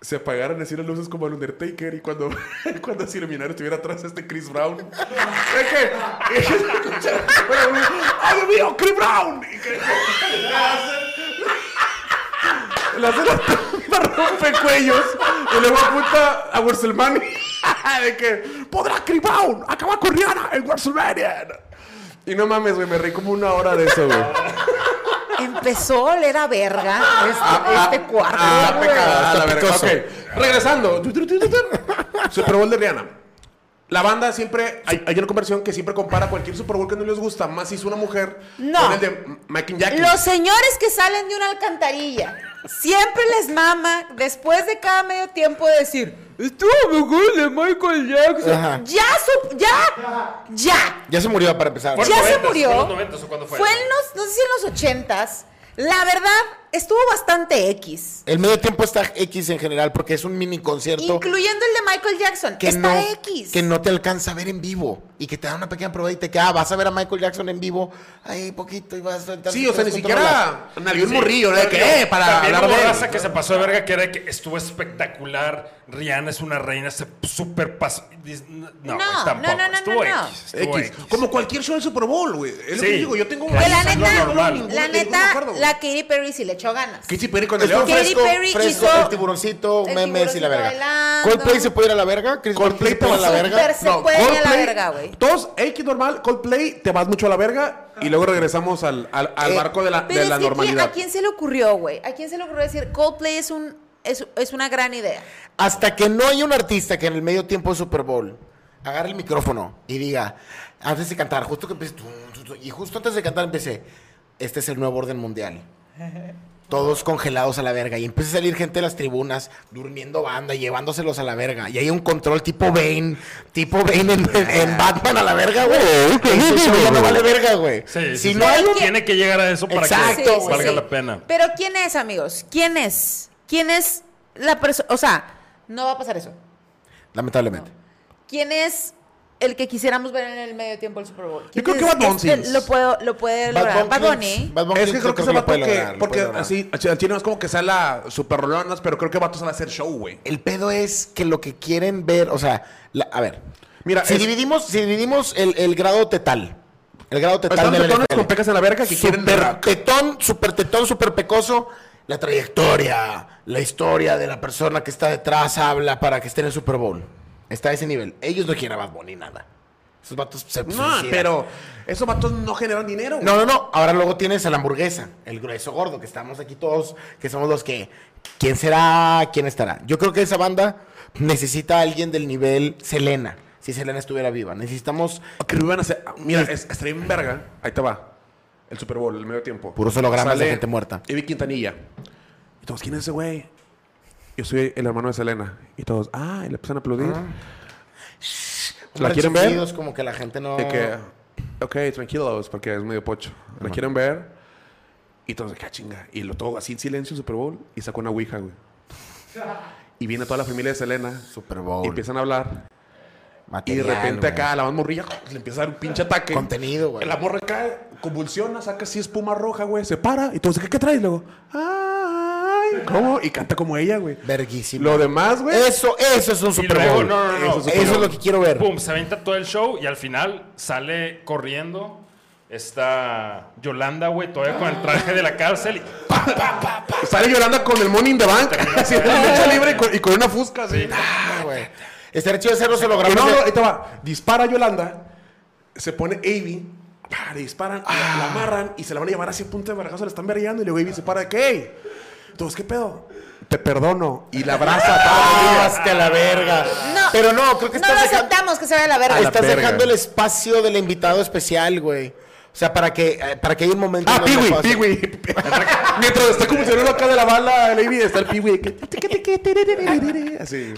Se apagaran así las luces como el Undertaker y cuando, cuando se iluminara estuviera atrás este Chris Brown. es que... ¡Ay, Dios mío, Chris Brown! Y que, le tumba rompecuellos y luego apunta a WrestleMania de que podrá Chris Brown acabar con Rihanna en WrestleMania. Y no mames, güey, me reí como una hora de eso, güey.
Empezó a oler a verga este, este cuarto.
ah,
güey.
pecado.
Ah,
está
la verga. Ok, regresando. Super Bowl de Rihanna. La banda siempre, hay, hay una conversión que siempre compara cualquier Super Bowl que no les gusta, más si es una mujer,
No.
con el de Mike and Jackie.
Los señores que salen de una alcantarilla siempre les mama, después de cada medio tiempo, decir, estuvo mejor el de Michael Jackson.
Ajá.
Ya, su- ya, ya.
Ya se murió para empezar.
Ya
en
se
90s,
murió.
¿fue en los 90s o cuándo fue?
Fue en los, no sé si en los ochentas. La verdad, estuvo bastante X.
El medio tiempo está X en general porque es un mini concierto
Incluyendo el de Michael Jackson.
que
está
no,
X.
que no te alcanza a ver en vivo y que te da una pequeña prueba y te queda, ah, vas a ver a Michael Jackson en vivo, ahí poquito y vas a
Sí, o sea, ni siquiera nalgué un morrillo, ¿no? Que, eh, para
también
hablar de él.
raza que se pasó de verga que era que estuvo espectacular. Rihanna es una reina, se super pasó. No,
No, no,
tampoco.
no, no,
estuvo
no.
X. estuvo
X.
X.
Como cualquier show del Super Bowl, güey. Es lo
Sí.
que digo. Yo tengo
Que
la
lo
neta,
normal.
la neta, la Katy Perry sí le echó ganas.
Katy Perry con el león.
Katy
fresco,
Perry
fresco,
hizo-
el tiburoncito,
el
memes y la verga.
bailando.
Coldplay se puede ir a la verga,
Coldplay te
ir a la verga.
Se puede ir a la verga, güey.
Todos, X normal, Coldplay, te vas mucho a la verga y luego regresamos al, al, al
Eh,
barco de la,
Pero
de
es
la
que ¿quién-
normalidad.
¿a quién se le ocurrió, güey? ¿A quién se le ocurrió decir Coldplay es un es, es una gran idea?
Hasta que no haya un artista que en el medio tiempo de Super Bowl agarre el micrófono y diga, antes de cantar, justo que tum, y justo antes de cantar empecé, este es el nuevo orden mundial. Todos congelados a la verga. Y empieza a salir gente de las tribunas, durmiendo banda, llevándoselos a la verga. Y hay un control tipo Bane, tipo Bane en, en- en Batman a la verga, güey. Show ya no vale verga, güey.
Sí,
si
sí,
no
sí.
hay un...
Tiene que llegar a eso para
Exacto,
que valga la pena.
Pero ¿quién es, amigos? ¿Quién es? ¿Quién es la persona? O sea, no va a pasar eso.
Lamentablemente.
¿Quién es el que quisiéramos ver en el medio tiempo del Super Bowl? ¿Quién
creo que Bad Bunny.
este lo, puedo, lo puede lograr. Bad Bunny.
Bad Bunny
Es que
yo
creo que que,
lograr, lo
porque así, al chino es como que sea la super rolonas, pero creo que vatos van a hacer show, güey.
El pedo es que lo que quieren ver, o sea, la- a ver,
Mira,
si
es-
dividimos, si dividimos el, el grado tetal, el grado tetal del
tetones con pecas en la verga que quieren
super
rap.
tetón, super tetón, super pecoso, la trayectoria, la historia de la persona que está detrás habla para que esté en el Super Bowl. Está a ese nivel. Ellos no quieren a Bad Bunny nada. Esos vatos se
No,
suicidan.
pero esos vatos no generan dinero.
No, no, no. Ahora luego tienes a la hamburguesa, el grueso gordo, que estamos aquí todos, que somos los que. ¿Quién será? ¿Quién estará? Yo creo que esa banda necesita a alguien del nivel Selena. Si Selena estuviera viva. Necesitamos
Que lo iban a hacer. Mira, es, estaría verga. Ahí te va. El Super Bowl, el medio tiempo.
Puros hologramas de
Sale
gente muerta.
Ivy Quintanilla. Y todos, ¿quién es ese güey? Yo soy el hermano de Selena. Y todos, ah, y le empiezan a aplaudir. ¿La quieren ver?
como que la gente no.
De que, ok, tranquilos, porque es medio pocho. ¿La quieren ver? Y todos, ¿qué chinga? Y lo todo así en silencio, Super Bowl, y sacó una ouija, güey. Y viene toda la familia de Selena.
Super Bowl.
Y empiezan a hablar. Y de repente
güey.
acá la más morrilla le empieza a dar un pinche ataque.
Contenido, güey.
La morra cae, convulsiona, saca así espuma roja, güey. Se para. Y todos, ¿qué, qué traes? Luego, ay, ¿cómo? Y canta como ella, güey.
Verguísimo.
Lo demás, güey.
Eso, eso es un Super
luego,
Bowl.
no, no, no.
Eso, eso es lo que quiero ver.
Pum, se avienta todo el show y al final sale corriendo esta Yolanda, güey, todavía con el traje de la cárcel. y-
Sale llorando con el money in the bank. haciendo la lucha libre y con, y con una fusca así.
Ah, güey. Estaría chido hacer los
Y
hologramas.
no, no, ahí te va. Dispara Yolanda. Se pone Avi. pa, Le disparan, la- la,
Ah.
amarran y se la van a llevar así a punto de vergazo. Le están vergueando y luego Avi se para de que, "Ey". Entonces, ¿qué pedo? Te perdono. Y la abraza a toda la
Ah, hasta la verga.
No.
Pero no, creo que
No
estás
lo
dejando,
aceptamos que se vaya a la verga.
A la
estás
verga.
dejando el espacio del invitado especial, güey. O sea, para que, eh, para que haya un momento.
Ah,
donde
Piwi, Piwi. Mientras está convulsionando acá de la bala, el Avi está el Piwi. que- Así.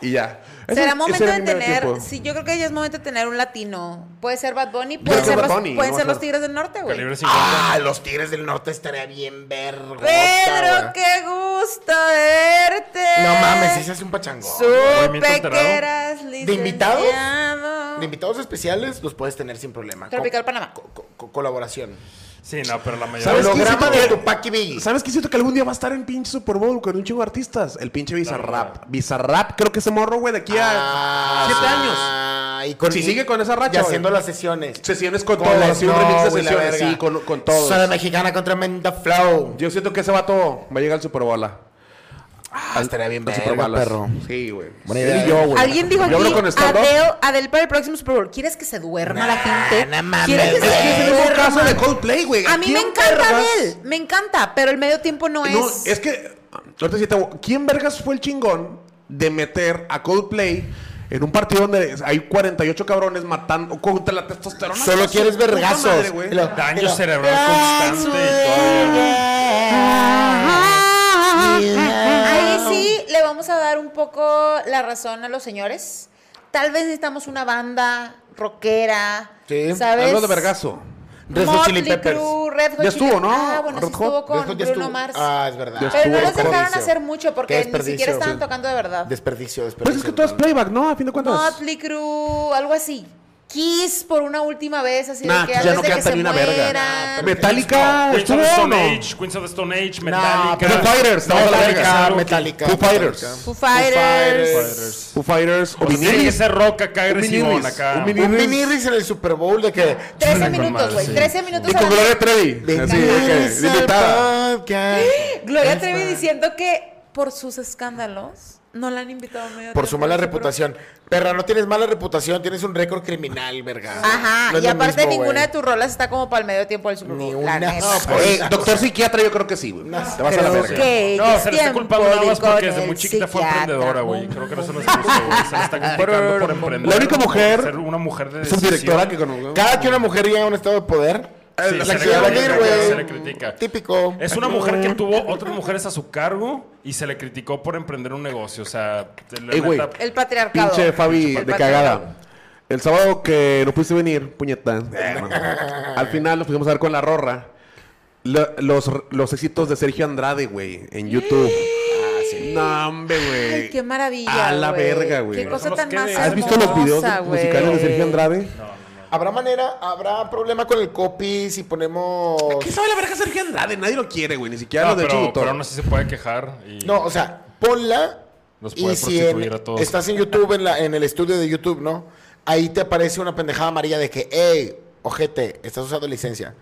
Y ya. Ese-
Será momento de tener, sí, yo creo que ya es momento de tener un latino. Puede ser Bad Bunny,
que
ser,
Bad
los,
Bunny,
pueden
no
ser los Tigres del Norte, güey.
Calibre 50.
Ah, los Tigres del Norte estaría bien vergüenza.
Pedro, qué gusto verte.
No mames, ese es un pachangón.
Supe que eras
¿De invitados?
licenciado.
De invitados especiales los puedes tener sin problema.
Tropical Panamá.
Co- co- co- colaboración.
Sí, no, pero la mayoría.
¿Sabes qué
Holograma
siento
de
que-
Tupac y Biggie.
¿Sabes qué siento que algún día va a estar en pinche Super Bowl con un chingo de artistas? El pinche Bizarrap. Bizarrap, creo que ese morro, güey, de aquí a
Ah,
siete años.
ah, y con,
Si sigue con esa racha,
Y haciendo las sesiones.
Sesiones con, un remix de
y la
sesiones, sí, con, con todo.
Soy mexicana con tremenda flow.
Yo siento que ese vato va a llegar al Super Bowl. Ah.
Estaría bien
Bowl,
perro.
Sí, güey.
Buena
Él
idea.
y yo, güey.
Alguien dijo
Yo
aquí, Adele para el próximo Super Bowl. ¿Quieres que se duerma la gente?
no mames,
¿Quieres que se
Es que es el mismo
duerma?
caso de Coldplay, güey.
A mí me
¿Quién
encanta Adele, me encanta, pero el medio tiempo no,
No,
es...
es que. ahorita sí te- ¿Quién vergas fue el chingón de meter a Coldplay en un partido donde hay 48 cabrones matando contra la testosterona?
Solo quieres vergazos.
madre, güey.
Y lo-
cerebral constante y todavía.
un poco la razón a los señores. Tal vez necesitamos una banda rockera.
Sí,
¿Sabes?
Algo de vergazo.
Red Hot Chili Peppers.
Crue, Red Hot
Ya
Chili-
estuvo, ¿no?
Ah, bueno,
Red
sí estuvo con
Hot
Bruno
estuvo.
Mars.
Ah, es verdad.
Ya
Pero no los dejaron
Desperdicio.
hacer mucho porque ni siquiera estaban
sí.
tocando de verdad.
Desperdicio, desperdicio.
Pues es que todo es playback, ¿no? A fin de cuentas.
Motley Crue, algo así. Kiss por una última vez, así
Nah,
de que
ya
antes
no
de que
canta ni una verga. Metallica
Queens of
estuvo
the
o
Stone
no?
Age, Queens of the Stone Age, Metallica.
pero
Foo Fighters,
Metallica. Metallica.
Foo Fighters.
Foo Fighters.
Foo Fighters o
tiene ser rock acá agresivón acá.
un
miniris en el Super Bowl de que...
13
Con
minutos, güey.
sí.
13 minutos
Y con Gloria Trevi. Así de que,
Bienvenidos al
limitada.
podcast.
Gloria Trevi diciendo que por sus escándalos no la han invitado a medio
Por su mala reputación. Perra, no tienes mala reputación, tienes un récord criminal, verga.
Ajá,
No es
y
lo
aparte
mismo,
ninguna
güey.
de tus rolas está como para el medio tiempo del Super Bowl.
Ni
la
una.
neta.
No, pues,
Eh, doctor psiquiatra, yo creo que sí, güey. Te vas a la
creo
verga.
que
No, se le está culpando nada más porque desde muy chiquita fue emprendedora, güey. Creo que no se lo expuso, güey. Se le está criticando por emprender.
La única
por
mujer
Ser una mujer de
Subdirectora
decisión.
que conozco.
Cada que una mujer llega a un estado de poder,
Sí,
la
se le critica,
güey.
se le critica.
Típico.
Es una mujer que tuvo otras mujeres a su cargo y se le criticó por emprender un negocio. O sea, la
Ey, güey.
neta-
El patriarcado.
Pinche Fabi
El
de cagada. El sábado que no pudiste venir, puñeta. al final nos pusimos a ver con la rorra. lo- los, los éxitos de Sergio Andrade, güey, en YouTube.
Ah, sí.
No, hombre, güey.
Ay, qué maravilla.
A la
güey.
verga, güey.
Qué cosa tan más
¿Has visto los videos
hermosa,
musicales de. Sergio Andrade?
¿Habrá manera, habrá problema con el copy si ponemos...
¿Qué sabe la verga Sergio Andrade? Nadie lo quiere, güey. Ni siquiera
No,
los de
pero, pero aún así se puede quejar. Y...
No, o sea, ponla
Nos puede
y si en-
a todos.
estás en YouTube, en, la, en el estudio de YouTube, ¿no? Ahí te aparece una pendejada amarilla de que, hey, ojete, estás usando licencia.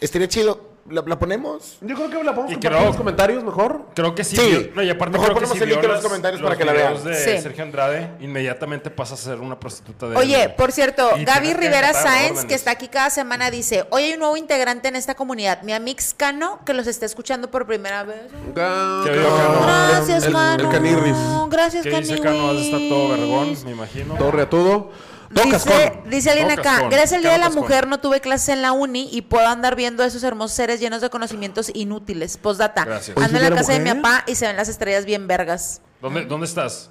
Estaría chido, ¿la, la ponemos?
Yo creo que la podemos
Y
compartir
creo-
en los comentarios mejor.
Creo que sí.
Sí.
vio- no, y aparte
Mejor
creo que
ponemos
si
el link en los comentarios para que la vean.
de
Sí.
Sergio Andrade, inmediatamente pasas a ser una prostituta de
Oye,
él.
por cierto,
Y
Gaby Rivera Sáenz, que está aquí cada semana, dice, hoy hay un nuevo integrante en esta comunidad, mi amix Cano, que los está escuchando por primera vez.
Ga-
Que veo que no.
Gracias,
el,
Cano.
el canirris.
Gracias,
¿Qué dice
Caniwis.
Cano? Está todo vergón, me imagino.
Torre a todo.
Dice, dice alguien acá,
cascón.
gracias al Día de la. Mujer no tuve clases en la uni y puedo andar viendo a esos hermosos seres llenos de conocimientos inútiles. Postdata,
Gracias.
¿Hoy es
ando en la casa de mi papá y se ven las estrellas bien vergas.
¿Dónde, ¿Dónde estás?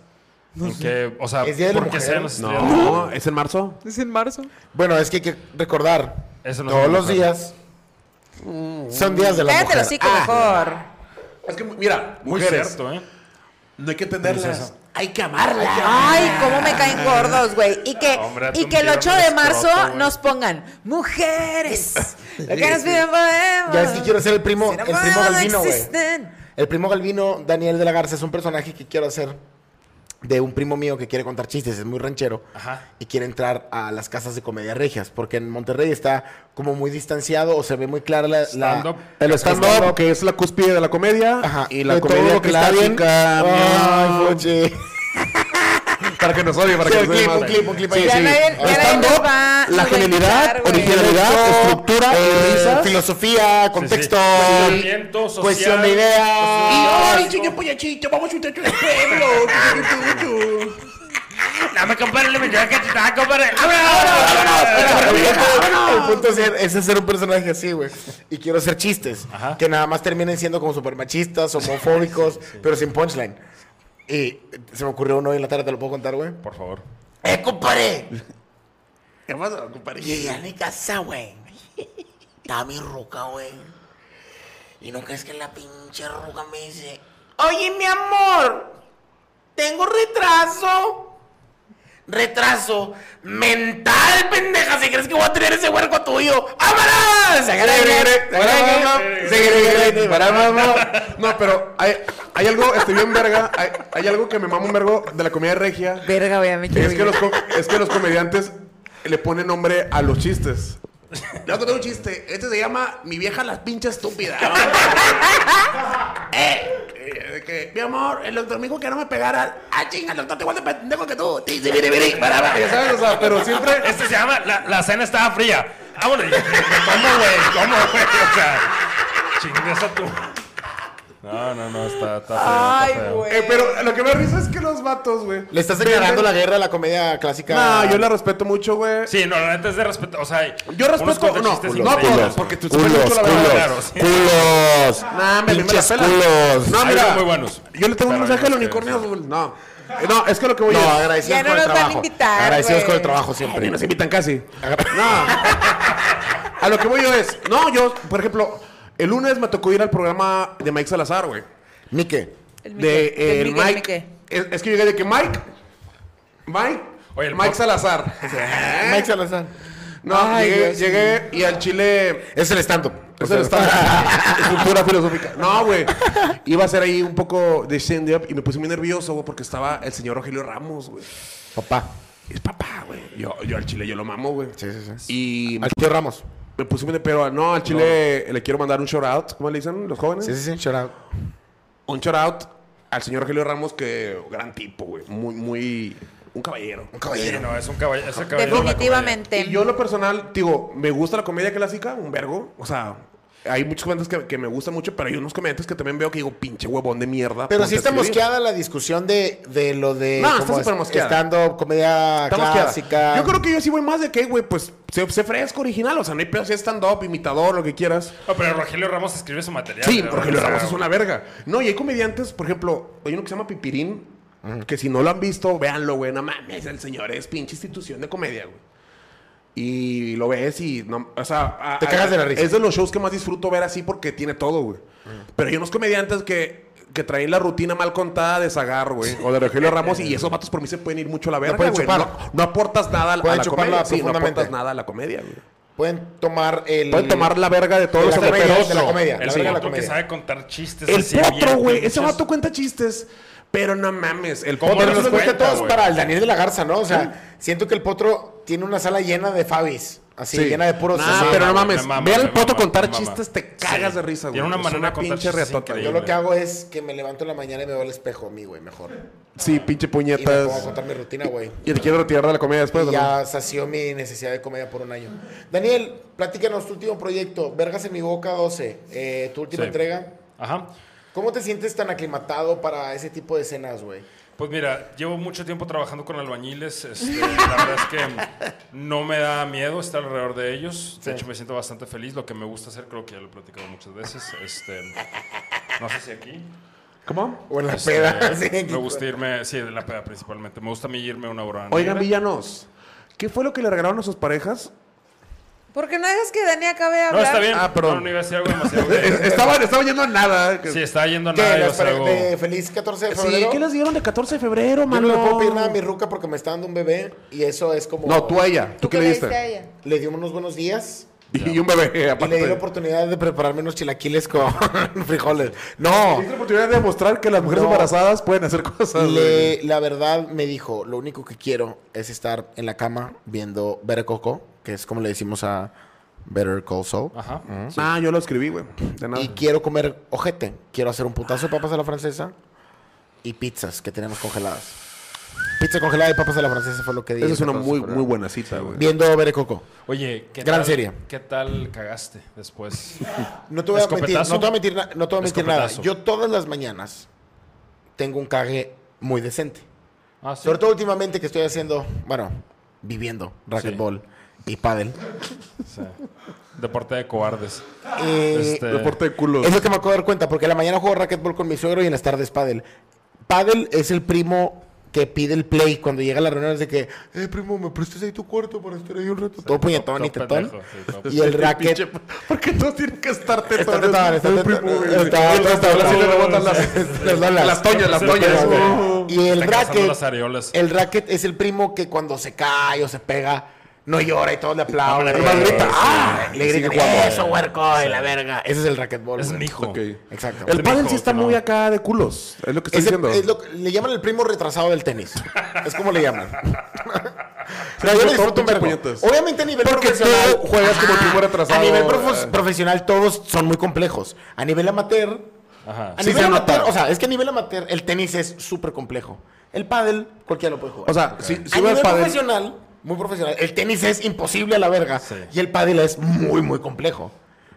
¿En qué? O sea,
¿Es Día de la
¿por qué
Mujer?
sean las estrellas?
No, es en marzo.
Es en marzo.
Bueno, es que hay que recordar,
Eso no
todos los
mujer.
días son días de la
Cállate
mujer.
los
Ah,
mejor.
Es que, mira,
Muy
mujeres,
cierto, ¿eh?
no hay que entenderlas. Hay que amarlas.
Ay, cómo me caen gordos, güey. Y que,
Hombre,
y que el
tírame
8
el
de marzo nos pongan mujeres. Lo que nos piden podemos.
Ya es que quiero ser el primo,
Si no
el primo Galvino, güey. El primo Galvino, Daniel de la Garza, es un personaje que quiero hacer de un primo mío que quiere contar chistes, es muy ranchero
Ajá.
y quiere entrar a las casas de comedia regias, porque en Monterrey está como muy distanciado o se ve muy clara la... la-
Stand-up.
El stand-up, que es la cúspide de la comedia.
Ajá.
Y la
De todo
comedia
lo que está bien.
clásica.
Ay.
para que nos odie, para
Sí,
que
un
nos odie
un clip, un clip
Sí,
ahí.
Ya
sí.
nadie- ya nadie
Stand-up,
nos va- nos va
la
a
genialidad, originalidad, estructura
eh,
y
filosofía, contexto,
social.
cuestión de ideas.
¡Ay, señor Pollachito! ¡Vamos a un techo de pueblo!
Dame, compadre, me compadre.
El punto es, ser, es hacer un personaje así, güey. Y quiero hacer chistes.
Ajá.
Que nada más terminen siendo como super machistas, homofóbicos, pero sin punchline. Y se me ocurrió uno hoy en la tarde, ¿te lo puedo contar, güey?
Por favor.
¡Eh, compadre!
¿Qué pasa, compadre?
Llegué a mi casa, güey. Estaba mi ruca, güey. Y no crees que la pinche ruca me dice: Oye, mi amor, tengo retraso. Retraso mental, pendeja. Si crees que voy a tener ese huerco tuyo, ¡vámonos!
No, pero hay, hay algo, estoy bien verga, hay, hay algo que me mama un vergo de la comedia regia.
Verga, güey, mí quiero
Es que,
ir.
los, co- es que los comediantes le ponen nombre a los chistes. Yo tengo un chiste. Este se llama Mi vieja la pinche estúpida. eh, eh, que, mi amor, el doctor me dijo que no me pegara. Ah, chinga, el doctor te igual de pendejo que tú. Sí, sí, mire, mire, para, para. Ya sabes, o sea, pero siempre.
Este se llama La, la cena estaba fría. Ah, bueno, y- ¿cómo, güey? ¿Cómo, güey? O sea, chingas a tu. No, no, no, está, está feo.
Ay,
está feo.
güey.
Eh, pero lo que me risa es que los vatos, güey.
Le estás declarando la guerra a la comedia clásica.
No, yo la respeto mucho, güey.
Sí, no, la neta es de respeto. O sea,
Yo respeto. No,
chistes
no
güey.
porque tú
Culos,
mucho la
culos,
verdad.
Claro, sí.
culos. culos.
Nah, mí me la
culos.
No, mira.
unos muy buenos.
Yo le tengo un mensaje al unicornio azul. No. Eh, No, es que lo que voy
No,
a
agradecidos
Ya no
con el
nos van a
trabajo.
invitar,
agradecidos con el trabajo
Ni
siempre.
nos invitan casi. No. A lo que voy yo es. No, yo, por ejemplo, el lunes me tocó ir al programa de Mike Salazar, güey.
Mike.
El
De
Mique,
eh,
el
el Mike. Es, es que yo llegué de que Mike. Mike.
Oye, el
Mike
pop-
Salazar.
Mike Salazar.
No,
Ay,
llegué,
Dios
llegué y al chile.
Es el stand-up.
Es el. Es cultura filosófica. No, güey. Iba a ser ahí un poco de stand-up y me puse muy nervioso, güey, porque estaba el señor Rogelio Ramos, güey.
Papá.
Es papá, güey. Yo, yo al chile yo lo mamo, güey.
Sí, sí, sí.
Y
Al tío Ramos.
Me puse muy de pero no, al chile le quiero mandar un shout out. ¿Cómo le dicen los jóvenes?
Sí, sí, sí. Shout out.
Un shout out al señor Rogelio Ramos, que gran tipo, güey. Muy, muy. Un caballero.
Un
Sí,
caballero.
no, es un caballero. Es
Definitivamente.
Y yo, en lo personal, digo, me gusta la comedia clásica, un vergo. O sea, hay muchos comediantes que, que me gustan mucho, pero hay unos comediantes que también veo que digo, pinche huevón de mierda.
Pero sí está
escribir".
mosqueada la discusión de, de lo de
No, está súper mosqueada.
comedia
Está mosqueada.
clásica.
Yo creo que yo sí voy más de que, güey, pues, sé, sé fresco, original. O sea, no hay pedo si es stand-up, imitador, lo que quieras.
No, pero Rogelio Ramos escribe su material.
Sí,
¿no?
Rogelio
sea,
Ramos es una verga. No, y hay comediantes, por ejemplo, hay uno que se llama Pipirín, que si no lo han visto, véanlo, güey. No mames, el señor es pinche institución de comedia, güey. Y lo ves y, no, o sea, a-
Te
a-
cagas de la risa.
Es de los shows que más disfruto ver así porque tiene todo, güey. Pero hay unos comediantes que, que traen la rutina mal contada de Zagar, güey, o de Rogelio Ramos, y esos vatos por mí se pueden ir mucho a la verga, güey.
chupar.
No, no aportas nada a la, a comedia. Sí, no aportas nada a la comedia, güey.
Pueden tomar el...
Pueden tomar la verga de todos los
comedia, de la comedia.
El
la verga de la
vato que sabe contar chistes.
El
así
potro, güey. Ese vato cuenta chistes. Pero no mames. El
¿Cómo
potro
Pero nos
cuenta,
todos para el Daniel de la Garza, ¿no? O sea, siento que el potro tiene una sala llena de Fabis. Así,
Sí.
llena de puros...
Nah,
así.
pero no
me
mames.
mama,
Ve al
me
potro
mama,
contar chistes, te cagas
Sí.
de risa, güey.
Tiene una manera de contar
pinche reatota.
Yo lo que hago es que me levanto en la mañana y me veo al espejo a mí, güey, mejor.
Sí, pinche
Y me pongo a
puñetas.
contar mi rutina, güey.
Y te quiero retirar de la comedia después,
Y
¿no?
ya sació mi necesidad de comedia por un año. Daniel, platícanos tu último proyecto, Vergas en mi boca 12, eh, tu última
Sí.
entrega.
Ajá.
¿Cómo te sientes tan aclimatado para ese tipo de escenas, güey?
Pues mira, llevo mucho tiempo trabajando con albañiles. este, la verdad es que no me da miedo estar alrededor de ellos. De
Sí.
hecho, me siento bastante feliz. Lo que me gusta hacer, creo que ya lo he platicado muchas veces. Este, no sé si aquí.
¿Cómo?
O en la
Este,
peda. sí.
Me gusta irme, sí, de la peda principalmente. Me gusta a mí irme una hora.
Oigan,
negra.
villanos. ¿Qué fue lo que le regalaron a sus parejas?
¿Por qué no dejas que Dani acabe de
No,
hablar?
está bien.
Ah, perdón.
No, no iba a decir algo demasiado.
Estaban, estaban yendo a nada.
Sí, está yendo a nada. Yo
¿Las
algo...
de feliz 14 de
Sí,
febrero?
¿qué les dieron de 14 de febrero,
Yo
mano?
no le puedo pedir nada a mi ruca porque me está dando un bebé y eso es como...
No, tú a ella. ¿Tú,
¿Tú
qué le
le diste a
diste?
ella?
Le di unos buenos días
Y un bebé,
y le di la
aparte.
oportunidad de prepararme unos chilaquiles con frijoles. No,
Tienes la oportunidad de demostrar que las mujeres
No.
embarazadas pueden hacer cosas.
Le- la verdad me dijo, lo único que quiero es estar en la cama viendo Better Coco, que es como le decimos a Better Call Saul.
Ajá.
Ah, yo lo escribí, güey. De nada.
Y quiero comer ojete. Quiero hacer un putazo de papas a la francesa y pizzas que tenemos congeladas. Pizza congelada y papas a la francesa fue lo que dije.
Esa es una muy, muy buena cita, güey.
Viendo Better Coco.
Oye, ¿qué
Gran
tal,
serie.
¿Qué tal cagaste después?
No te voy a mentir, no te voy a mentir, na- no te voy a mentir nada. Yo todas las mañanas tengo un cague muy decente.
Ah, sí.
Sobre todo últimamente que estoy haciendo, bueno, viviendo racquetball y pádel.
Sí. Deporte de cobardes.
Eh,
Este-
Deporte de culos.
Es lo que me acabo de dar cuenta, porque en la mañana juego racquetball con mi suegro y en las tardes pádel. Pádel es el primo que pide el play cuando llega a las reuniones de que, eh, primo, ¿me prestas ahí tu cuarto para estar ahí un rato? todo puñetón y tetón.
pendejo, sí, todo
y el racket...
Pinche- ¿Por qué todos tienen que estar
tetón, está tetón,
las,
Las bolas.
las toñas, las toñas.
Y el racket, el racket es el primo que cuando se cae o se pega, no llora y todos le aplauden.
No,
¡ah! Le gritan,
jugando.
eso, huerco, y la verga. Ese es el racquetball.
Es mi hijo.
Exacto.
El
Sí,
pádel sí está
no.
muy acá de culos. Es lo que estoy diciendo.
es lo que- le llaman el primo retrasado del tenis. es como le llaman. Yo
todo
disfruto un
puñetas.
Obviamente a nivel
Porque
profesional.
tú juegas como primo retrasado.
A nivel profe- profesional todos son muy complejos. A nivel amateur.
Ajá.
A
Sí
nivel amateur,
nota.
o sea, es que a nivel amateur el tenis es súper complejo. El pádel cualquiera lo puede jugar.
O sea, si, si
a nivel
pádel...
profesional, muy profesional, el tenis es imposible a la verga
Sí.
y el pádel es muy muy complejo.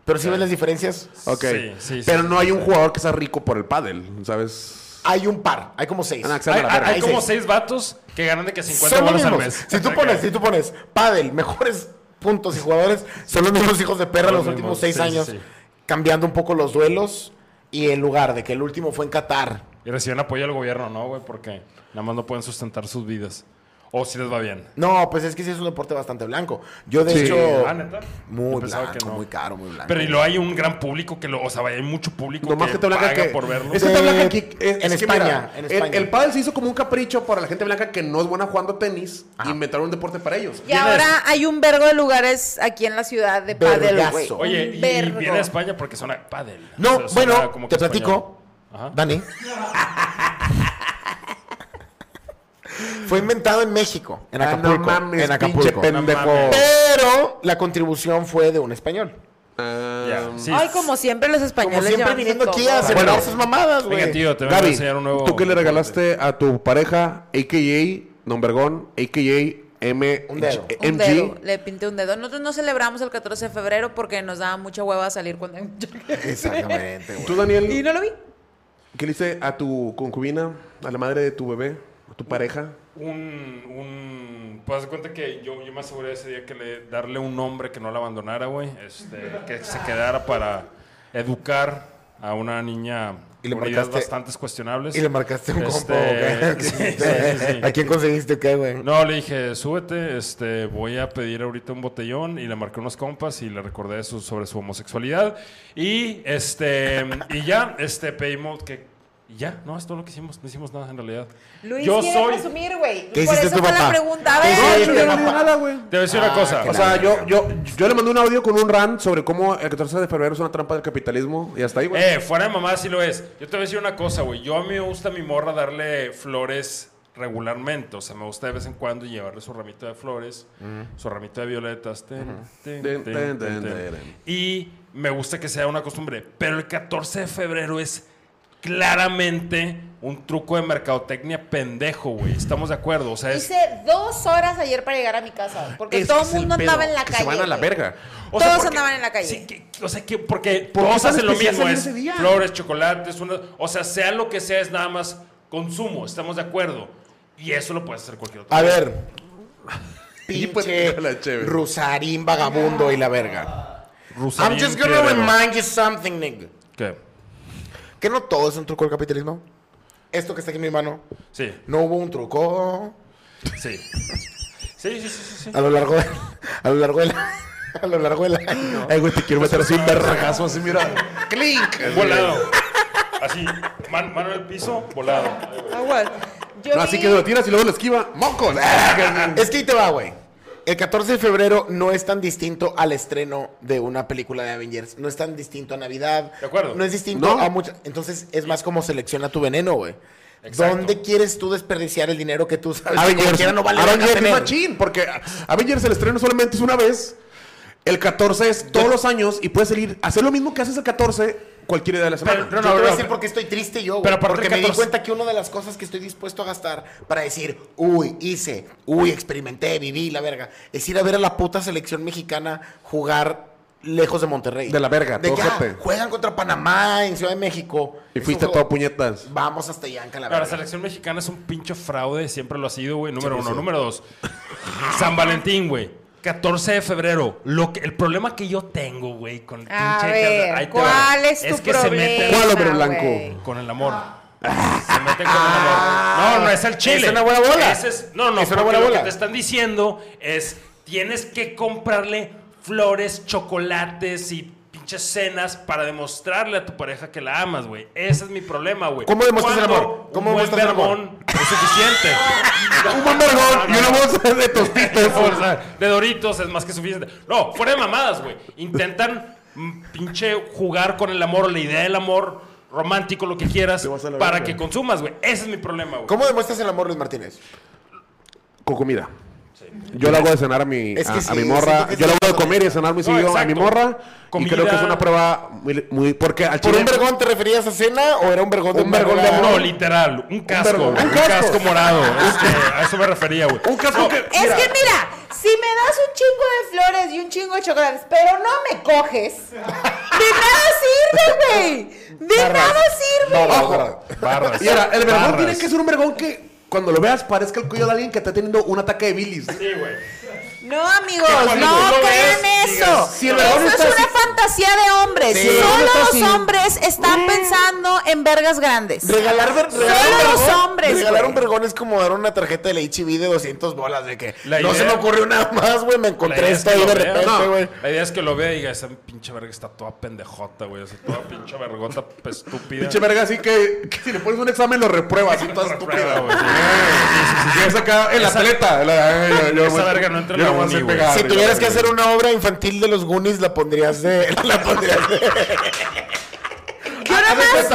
Pero si ves las diferencias,
Ok.
Sí,
Pero
sí,
no hay
sí,
un jugador que sea rico por el pádel, ¿sabes?
hay un par, hay como seis.
Ah,
Hay, como
seis.
seis vatos que ganan de que 50
Son
bolas al mes.
Si tú pones, si tú pones pádel, mejores puntos y jugadores, son los mismos hijos de perra los,
Los
últimos seis años.
sí.
cambiando un poco los duelos y en lugar de que el último fue en Qatar.
Y reciben apoyo del gobierno, ¿no, güey? Porque nada más no pueden sustentar sus vidas. O si les va bien.
No, pues es que sí es un deporte bastante blanco. Yo de
Sí.
hecho
Ah,
muy blanco,
que no.
muy caro, muy blanco.
Pero y lo hay un gran público que lo, o sea, vaya, hay mucho público
Nomás
que,
gente blanca
paga
que.
por verlo.
Es gente
Eh,
blanca aquí. es-
en
es que
España,
mira,
en
el-
España.
El, pádel se hizo como un capricho para la gente blanca que no es buena jugando tenis. Inventaron un deporte para ellos.
Y ahora hay un vergo de lugares aquí en la ciudad de pádel, güey.
Oye, y, viene a España porque suena pádel.
No,
O sea, suena
bueno,
como
te
que
platico,
español. Ajá.
Dani. Fue inventado en México, en
Ah,
Acapulco.
no mames,
en Acapulco.
pinche pendejo.
No mames.
Pero la contribución fue de un español.
Ah,
sí.
Ay, como siempre los españoles
Como siempre viniendo aquí a
Bueno.
sus mamadas, güey.
Venga, tío, te vengo a enseñar un nuevo.
tú que le regalaste a tu pareja, a.k.a. Don Vergón, a.k.a. M
Un dedo.
Un
MG.
dedo, le pinté un dedo. Nosotros no celebramos el 14 de febrero porque nos daba mucha hueva salir cuando hay mucha gente.
Exactamente,
Tú. Daniel,
Y no lo vi.
¿qué le hiciste a tu concubina, a la madre de tu bebé, tu pareja?
Un, un, pues de cuenta que yo, yo me aseguré ese día que le, darle un nombre que no la abandonara, güey. Este, que se quedara para educar a una niña
Y le
con ideas
marcaste-
bastante cuestionables.
Y le marcaste un
Este,
compo. ¿qué?
sí, sí, sí, sí.
¿A quién conseguiste qué, güey?
No, le dije, súbete, este, voy a pedir ahorita un botellón y le marqué unos compas y le recordé su- sobre su homosexualidad y este y ya, este, pedimos que y ya, no, es todo lo que hicimos, no hicimos nada en realidad.
Luis
yo
quiere
soy,
presumir, güey.
¿Qué
Por
hiciste
eso
tu
fue la pregunta. A
¿Qué
ver,
hiciste?
yo no le digo nada, güey.
te voy a decir una
Ah,
cosa.
O sea, yo, yo, yo le mandé un audio con un rant sobre cómo el 14 de febrero es una trampa del capitalismo y hasta ahí, güey.
Eh, fuera de mamá sí lo es. Yo te voy a decir una cosa, güey. Yo a mí me gusta a mi morra darle flores regularmente. O sea, me gusta de vez en cuando llevarle su ramito de flores, su ramito de violetas. ten, ten,
Ten,
ten,
ten,
ten,
ten,
ten.
ten.
Y me gusta que sea una costumbre. Pero el 14 de febrero es claramente un truco de mercadotecnia pendejo, güey. Estamos de acuerdo. O sea, es...
Hice dos horas ayer para llegar a mi casa. Porque
Es
todo el mundo
pedo,
andaba en la
que
calle.
Se van a la verga.
O sea,
Todos
porque-
andaban en la calle.
Sí, que- o sea, que porque
¿Por qué
todos hacen lo mismo. Es flores, chocolates, una- o sea, sea lo que sea, es nada más consumo. Estamos de acuerdo. Y eso lo puedes hacer cualquier otro
A ver.
Y pues,
Pinche. Rusarín vagabundo y la verga.
Rusarín
I'm just gonna remind you something, nigga.
¿Qué?
¿Que no todo es un truco del capitalismo? Esto que está aquí en mi mano,
Sí,
no hubo un truco
sí. Sí, sí, sí, sí.
a lo largo de, a lo largo de la, a lo largo del año.
Ay, güey, te quiero meter así un verragazo así, mira. ¡Clink!
Volado. Así, man- mano en el piso, volado.
Yo
No, así que lo tiras y luego lo esquiva. ¡Mocos!
Es que ahí te va, güey. El 14 de febrero no es tan distinto al estreno de una película de Avengers. No es tan distinto a Navidad.
De acuerdo.
No es distinto
No.
a muchas. Entonces es más como selecciona tu veneno, güey.
Exacto.
¿Dónde quieres tú desperdiciar el dinero que tú sabes que
Avengers,
quiera no vale
Avengers es machín, porque Avengers el estreno solamente es una vez. El 14 es todos los años y puedes salir, hacer lo mismo que haces el 14 cualquier día de la semana.
Yo
Pero-
te voy a
no,
decir por qué estoy triste yo, güey.
Pero
Porque me di
14
cuenta que una de las cosas que estoy dispuesto a gastar para decir, uy, hice, uy, experimenté, viví, la verga, es ir a ver a la puta selección mexicana jugar lejos de Monterrey.
De la verga,
de
todo
que, ah, juegan contra Panamá en Ciudad de México.
y
Es
fuiste todo puñetas.
Vamos hasta Yanca, la
Pero la
verga.
selección mexicana es un pinche fraude, siempre lo ha sido, güey. Número uno.
sí.
Número dos. San Valentín, güey. 14 de febrero. Lo que, el problema que yo tengo, güey, con el
A
pinche.
ver,
ahí te va.
¿cuál es tu
que se meten
problema,
¿Cuál, hombre blanco?
con el amor. Se meten con el amor. No, no es el chile.
Es una buena bola.
Es- no, no,
Es una buena
lo
bola.
que te están diciendo es tienes que comprarle flores, chocolates y pinches cenas para demostrarle a tu pareja que la amas, güey. Ese es mi problema, güey.
¿Cómo demuestras el amor? ¿Cómo
un buen
demuestras el amor?
vergón es suficiente.
Un buen vergón y una bolsa de tostitos.
O sea, de Doritos es más que suficiente. No, fuera de mamadas, güey. Intentan mm, pinche jugar con el amor, la idea del amor romántico, lo que quieras,
Te vas a la
para
verga.
que consumas, güey. Ese es mi problema, güey.
¿Cómo demuestras el amor, Luis Martínez?
Con comida. Yo le hago de cenar a mi,
Es que
a,
sí,
a mi morra. Yo le hago de comer y de cenar muy
No,
seguido a mi morra.
Comida.
Y creo que es una prueba muy. muy porque al
¿Por
chile.
un vergón te referías a cena o era un vergón de
Un vergón de.
No, literal, un casco,
Un
un,
casco.
morado. Este, a eso me refería, güey.
Un casco que.
Es que mira, si me das un chingo de flores y un chingo de chocolates, pero no me coges, de nada sirve, güey. De
Barras.
nada sirve.
Barras,
Ojo.
barras.
Barras.
Y ahora, el vergón
Barras.
tiene que ser un vergón que cuando lo veas parezca el cuello de alguien que está teniendo un ataque de bilis.
Sí, güey.
No, amigos, no crean
ves,
eso.
Si el
eso es una
así-
fantasía de hombres.
Sí, el
Solo los
así.
hombres están pensando en vergas grandes.
Regalar, ver- regalar
Solo los hombres,
Regalar
güey.
un vergón es como dar una tarjeta del HB de 200 bolas. De que
La
no
idea-
se me ocurrió nada más, güey. Me
La
encontré
es
esto
que
ahí de repente,
no,
güey.
La idea es que lo vea y diga, esa pinche verga está toda pendejota, güey. Así, toda pinche vergota estúpida.
Pinche verga, así que, que si le pones un examen lo repruebas, así toda estúpida.
güey, sí.
Y es acá en la
Esa-
atleta. la-
esa verga no entra
a hacer
Si tuvieras que hacer una obra infantil de los Goonies, la pondrías de. La pondrías de.
Yo nada más,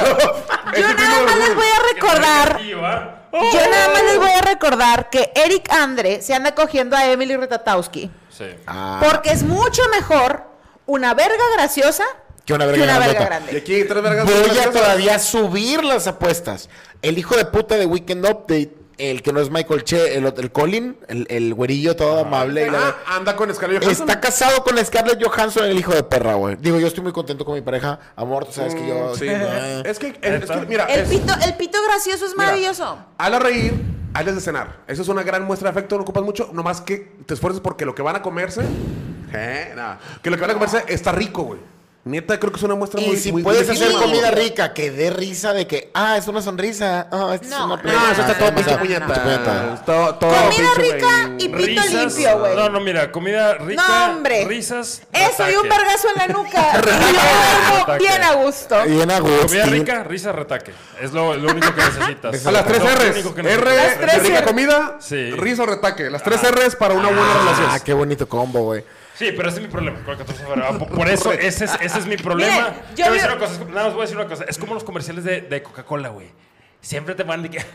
yo nada más les voy a recordar. Yo nada más les voy a recordar que Eric Andre se anda cogiendo a Emily Ratatowski.
Sí.
Ah,
Porque es mucho mejor una verga graciosa
Que una verga
que una
grandota.
verga
Y
grande.
aquí tres vergas.
Voy a todavía subir las apuestas. El hijo de puta de Weekend Update, el que no es Michael Che, el, el Colin, el, el güerillo todo amable. y la-
Ah, anda con Scarlett Johansson.
Está casado con Scarlett Johansson, el hijo de perra, güey. Digo, yo estoy muy contento con mi pareja. Amor, tú sabes que yo.
Mm, Sí. Es que, es, es que, mira,
El
es-
pito, el pito gracioso es
mira,
maravilloso.
Hazla reír, hazles de cenar. Eso es una gran muestra de afecto, no ocupas mucho. Nomás que te esfuerces porque lo que van a comerse. Eh, nada. Que lo que van a comerse está rico, güey. Neta, creo que es una muestra
Y
muy
si
muy-
puedes
muy
hacer comida rica que dé risa de que, ah, es una sonrisa. Ah,
No,
es una
no,
eso está
Ah,
todo pinche puñeta. todo- todo
Comida rica y pito
Risas.
limpio, güey.
No, no, mira, comida rica.
No, hombre.
Risas.
Eso y un vergazo en la nuca. y yo bien a gusto.
Bien a gusto.
Comida rica, risa, retaque. Es lo, lo único que necesitas.
A las tres R's. R rica comida,
Sí.
risa o retaque. Las tres R's para una buena relación.
Ah, qué bonito combo, güey.
Sí, pero ese es mi problema con el 14 de febrero. Por, por eso, ese es, ese es mi problema.
Miren, yo
voy a decir una cosa, nada más voy a decir una cosa. Es como los comerciales de, de Coca-Cola, güey. Siempre te van de que...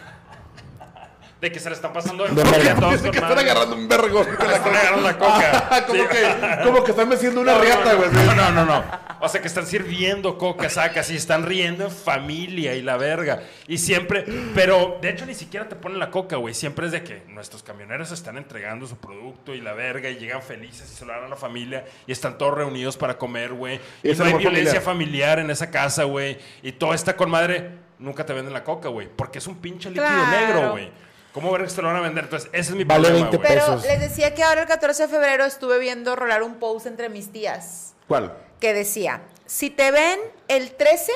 De que se le están pasando en
De
feria
verga.
a todos
que están agarrando un vergo.
Que le están agarrando la coca.
como,
Sí.
que, como que están meciendo una
No,
riata, güey.
No, no, no, no. O sea, que están sirviendo coca, sacas y están riendo en familia y la verga. Y siempre, pero de hecho ni siquiera te ponen la coca, güey. Siempre es de que nuestros camioneros están entregando su producto y la verga y llegan felices y se lo dan a la familia y están todos reunidos para comer, güey.
Y
Y, no hay violencia familiar. en esa casa, güey. Y todo está con madre. Nunca te venden la coca, güey. Porque es un pinche líquido
Claro.
negro, güey. ¿Cómo verga te lo van a vender? Entonces, ese es mi
Vale
problema,
20
güey.
Pero
pesos.
les decía que ahora el 14 de febrero estuve viendo rolar un post entre mis tías
¿Cuál?
que decía, si te ven el 13,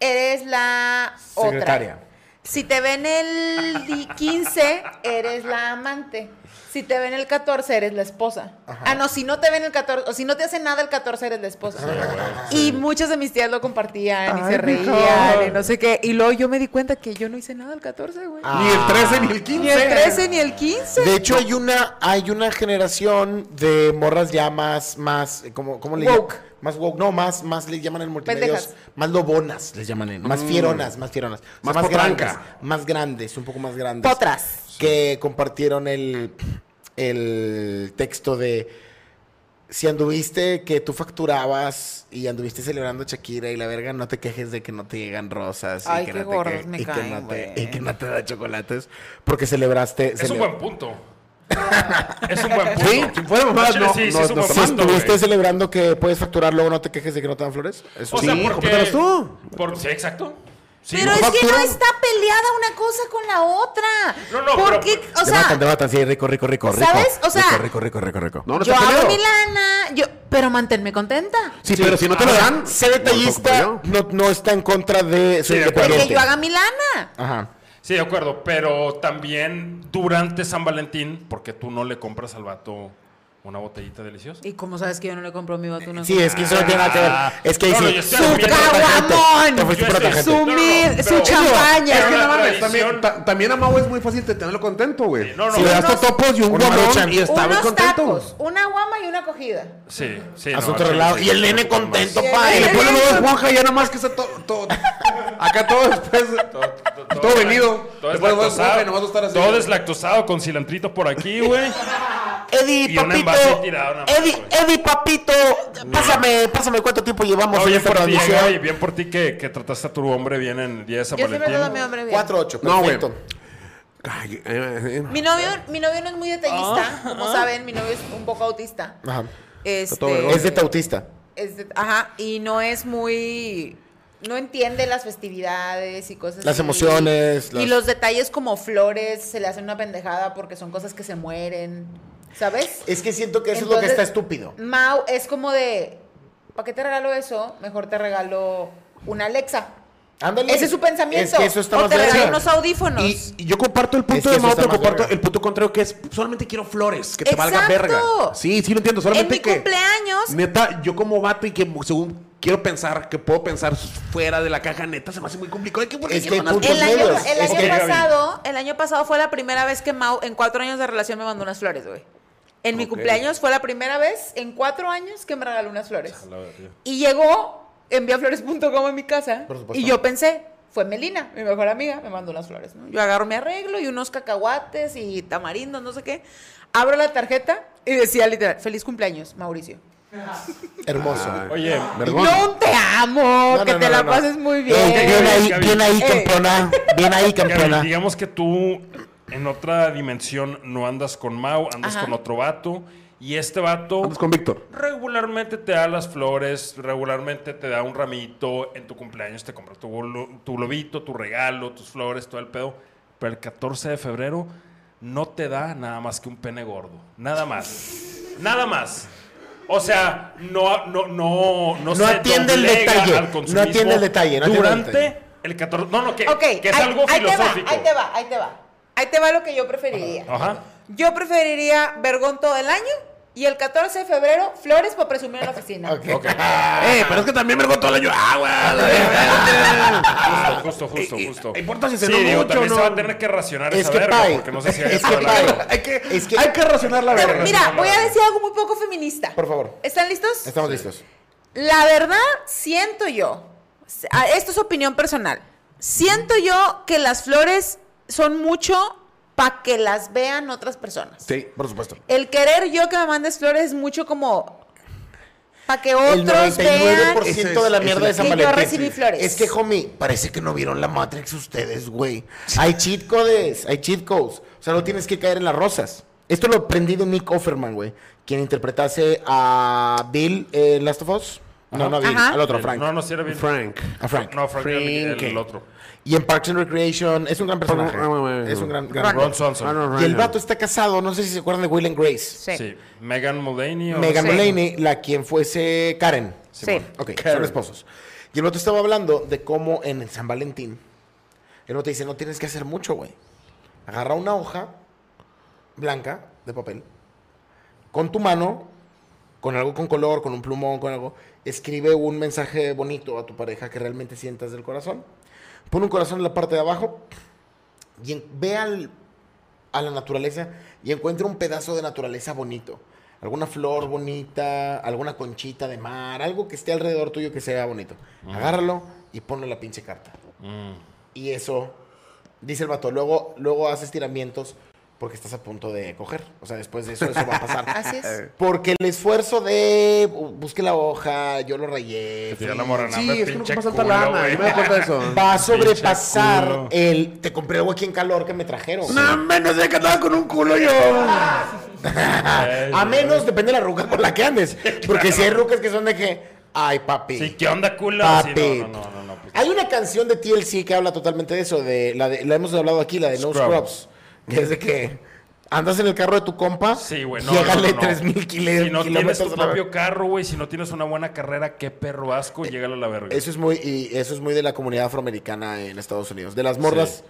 eres la
Secretaria.
otra. Si te ven el di- 15, eres la amante. Si te ven el 14, eres la esposa. Ah, no, si no te ven el 14, o si no te hacen nada el 14, eres la esposa. Y muchas de mis tías lo compartían y se reían y no sé qué. Y luego yo me di cuenta que yo no hice nada el 14, güey.
Ah.
Ni el 13 ni el 15.
Ni el 13 ni el 15.
De hecho, hay una, hay una generación de morras ya más, más, ¿cómo, cómo le
Woke.
llaman? Más woke, no, más, más le llaman en multimedios,
Pendejas.
más lobonas, les llaman, en- más fieronas, más fieronas. O sea,
Más
más
potranca.
grandes, más grandes, un poco más grandes.
Potras.
Que compartieron el, el texto de si anduviste que tú facturabas y anduviste celebrando a Shakira y la verga, no te quejes de que no te llegan rosas
Ay,
y, que
qué
no te
me
y que
caen,
no te-
güey.
y que no te da chocolates porque celebraste.
Es un buen punto. es un buen punto.
Sí, si no-
sí, sí,
no-
es un
no
buen
Si
punto,
estuviste
güey.
celebrando que puedes facturar, luego no te quejes de que no te dan flores. Eso
O sea,
Sí,
porque...
tú.
Por, sí, exacto. Sí,
Pero es que no está peleada una cosa con la otra.
No, no, pero-
Porque, o
Te matan, te
sea,
matan, sí, rico, rico, rico, rico.
¿Sabes? O sea-
rico, rico, rico, rico, rico.
No, no
yo hago mi lana, yo, pero manténme contenta.
Sí, pero si no te lo dan,
Ser detallista
no,
no, está en contra de su
Sí, de
independiente.
yo haga mi lana.
Ajá.
Sí, de acuerdo, pero también durante San Valentín, porque tú no le compras al vato una botellita deliciosa.
¿Y cómo sabes que yo no le compro a mi vato una
Sí, es que eso no tiene nada que ver. Es que
No, no,
otra gente.
¡Caguamón! Su su champaña.
Es que no mames, también, ta- también a Mau es muy fácil de tenerlo contento, güey.
No, no,
si le das
unos-
totopos y un guamón y está bien
Unos
contento.
tacos, una guama y una cogida.
Sí, sí.
Asunto
no,
arreglado.
sí,
Y el nene contento, pa.
Y
Y
le
le
pone
ponen
nueva esponja ya nada más que está todo. Acá todo después.
Todo,
venido.
Todo deslactosado.
y a
con cilantrito por aquí, güey.
Eddie,
Y
Eddie. Eddie, papito. Pásame, pásame cuánto tiempo llevamos
No,
en
bien
esta
por ti. Gaby, bien por ti que, que trataste a tu hombre bien en día de San
Yo siempre
Valentín.
todo a mi hombre bien.
4-8,
No, güey.
perfecto.
Ay, eh, eh.
Mi novio, mi novio no es muy detallista. Como saben, mi novio es un poco autista.
Ajá.
Este.
Es de tautista.
es de- ajá, y no es muy... No entiende las festividades y cosas
Las
así.
emociones,
Y
las-
los detalles como flores se le hacen una pendejada porque son cosas que se mueren. ¿Sabes?
Es que siento que eso es lo que está estúpido.
Mau es como de, ¿para qué te regalo eso? Mejor te regalo una Alexa.
Ándale.
Ese es su pensamiento.
Es que eso está
o
más
te regalo unos audífonos.
Y, y yo comparto el
Es
punto
que
de
está
pero comparto
verga.
el punto contrario que es solamente quiero flores, que te valga
Exacto.
verga. Sí, sí lo entiendo, solamente
mi
que
cumpleaños-
Neta, yo como vato y que según quiero pensar, que puedo pensar fuera de la caja, neta se me hace muy complicado. Es que,
Es
el año, el año pasado, el año pasado fue la primera vez que Mau, en cuatro años de relación, me mandó unas flores, güey. En mi cumpleaños fue la primera vez en cuatro años que me regaló unas flores. Y llegó enviaflores.com a mi casa. Y yo pensé, fue Melina, mi mejor amiga, me mandó unas flores. ¿no? Yo agarro mi arreglo y unos cacahuates y tamarindos, no sé qué. Abro la tarjeta y decía literal, feliz cumpleaños, Mauricio.
Hermoso.
Oye,
Vergón.
No te amo,
No,
que
no,
te
no,
la
no.
pases muy bien.
bien ahí,
Gaby.
bien ahí, campeona. Bien ahí, campeona.
digamos que tú en otra dimensión no andas con Mau, andas
Ajá.
con otro vato. Y este vato
Andas con Víctor.
regularmente te da las flores, regularmente te da un ramito, en tu cumpleaños te compra tu, glo- tu globito, tu regalo, tus flores, todo el pedo. Pero el 14 de febrero no te da nada más que un pene gordo. Nada más. Nada más. O sea, no, no, no, no,
No
se
atiende el detalle,
al
no atiende el detalle, no el
durante
detalle.
el 14. No, no, que, que es
ahí,
algo
ahí te va,
filosófico.
ahí te va, ahí te va. Ahí te va lo que yo preferiría.
Ajá.
Yo preferiría vergón todo el año y el 14 de febrero flores para presumir en la oficina.
Ok.
Eh, pero es que también me regó todo el año agua.
Justo, justo, justo,
Eh, eh,
justo.
importa si se
sí,
no
digo,
mucho
también se va a tener que racionar
Es
esa
que
verga,
pay.
porque no sé si
Es
hay
que pay.
hay, que,
Es que-
hay que racionar la verga.
mira, voy a decir algo muy poco feminista.
Por favor.
¿Están listos?
Estamos listos.
La verdad, siento yo, ah, esto es opinión personal, siento yo que las flores son mucho para que las vean otras personas.
Sí.
Por supuesto.
El querer yo que me mandes flores es mucho como para que
El
otros
99%
vean.
de la mierda de San
que yo
Valentín.
recibí flores.
Es que, homie, parece que no vieron la Matrix ustedes, güey. Hay cheat codes, hay cheat codes. O sea, no tienes que caer en las rosas. Esto lo aprendí de Nick Offerman, güey. Quien interpretase a Bill en Last of Us. No, no Bill,
Ajá.
al otro, Frank.
No, no, si era bien.
Frank.
A Frank.
No, Frank, era el-
Frank.
el, otro.
Y en Parks and Recreation es un gran personaje.
Ah.
Es un gran, gran
Ron.
Swanson.
Ah, no,
Y el vato está casado, no sé si se acuerdan de Will and Grace.
Sí.
Sí. Megan Mulvaney. o-
Megan
Sí.
Mulaney, la quien fuese Karen.
Sí.
Ok,
Karen.
son esposos. Y el otro estaba hablando de cómo en el San Valentín, el otro te dice, no tienes que hacer mucho, güey. Agarra una hoja blanca de papel, con tu mano, con algo con color, con un plumón, con algo, escribe un mensaje bonito a tu pareja que realmente sientas del corazón. Pon un corazón en la parte de abajo y en- ve al- a la naturaleza y encuentra un pedazo de naturaleza bonito. Alguna flor bonita, alguna conchita de mar, algo que esté alrededor tuyo que sea bonito. Agárralo y ponle la pinche carta.
Mm.
Y eso, dice el vato, luego, luego haces tiramientos porque estás a punto de coger. O sea, después de eso, eso va a pasar.
Así es.
Porque el esfuerzo de bu- busque la hoja, yo lo rayé. Fui-
la morana.
Sí, es que no ocupas tanta lana.
güey.
Yo me doy cuenta de eso.
Va a sobrepasar
culo.
el. Te compré algo aquí en calor que me trajeron.
No, menos de que andaba con un culo yo.
A menos, depende de la ruca con la que andes. Porque si hay rucas que son de que. Ay, papi.
Sí, ¿qué onda, culo?
Papi.
Sí, no, no, no, no, no, pues-
Hay una canción de TLC que habla totalmente de eso. De, la, de, la hemos hablado aquí, la de No
Scrubs.
Es de que andas en el carro de tu compa.
Sí, güey, no,
Llégale
no, no.
3000 kile-
Si no tienes
kilómetros
tu propio carro, güey, si no tienes una buena carrera, qué perro asco, llégale a la verga.
Eso es muy, y eso es muy de la comunidad afroamericana en Estados Unidos. De las morras,
Sí.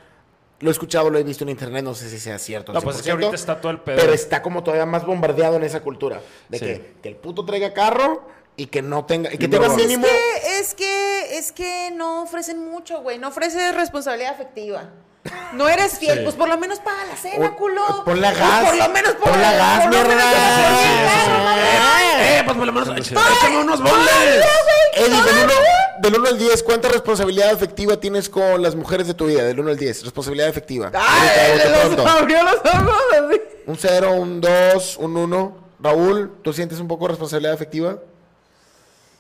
lo he escuchado, lo he visto en internet, no sé si sea cierto.
No, pues es que
100%,
ahorita está todo el pedo.
Pero está como todavía más bombardeado en esa cultura. De
Sí.
que, que el puto traiga carro y que no tenga, y que tenga
Pues
mínimo.
es que, es que, es que no ofrecen mucho, güey. No ofreces responsabilidad afectiva. No eres fiel,
Sí.
pues por lo menos paga la cena,
O-
culo.
ponle
Pues
gas.
por lo menos paga
Ponle gas, mierda.
mamá.
Eh, pues por lo menos. Échame unos boles.
Eddie, del 1 del uno al 10, ¿cuánta responsabilidad efectiva tienes con las mujeres de tu vida? Del 1 al 10, responsabilidad.
Ay, los
pronto.
abrió los ojos así.
Un 0, un 2, un 1. Raúl, ¿tú sientes un poco de responsabilidad efectiva?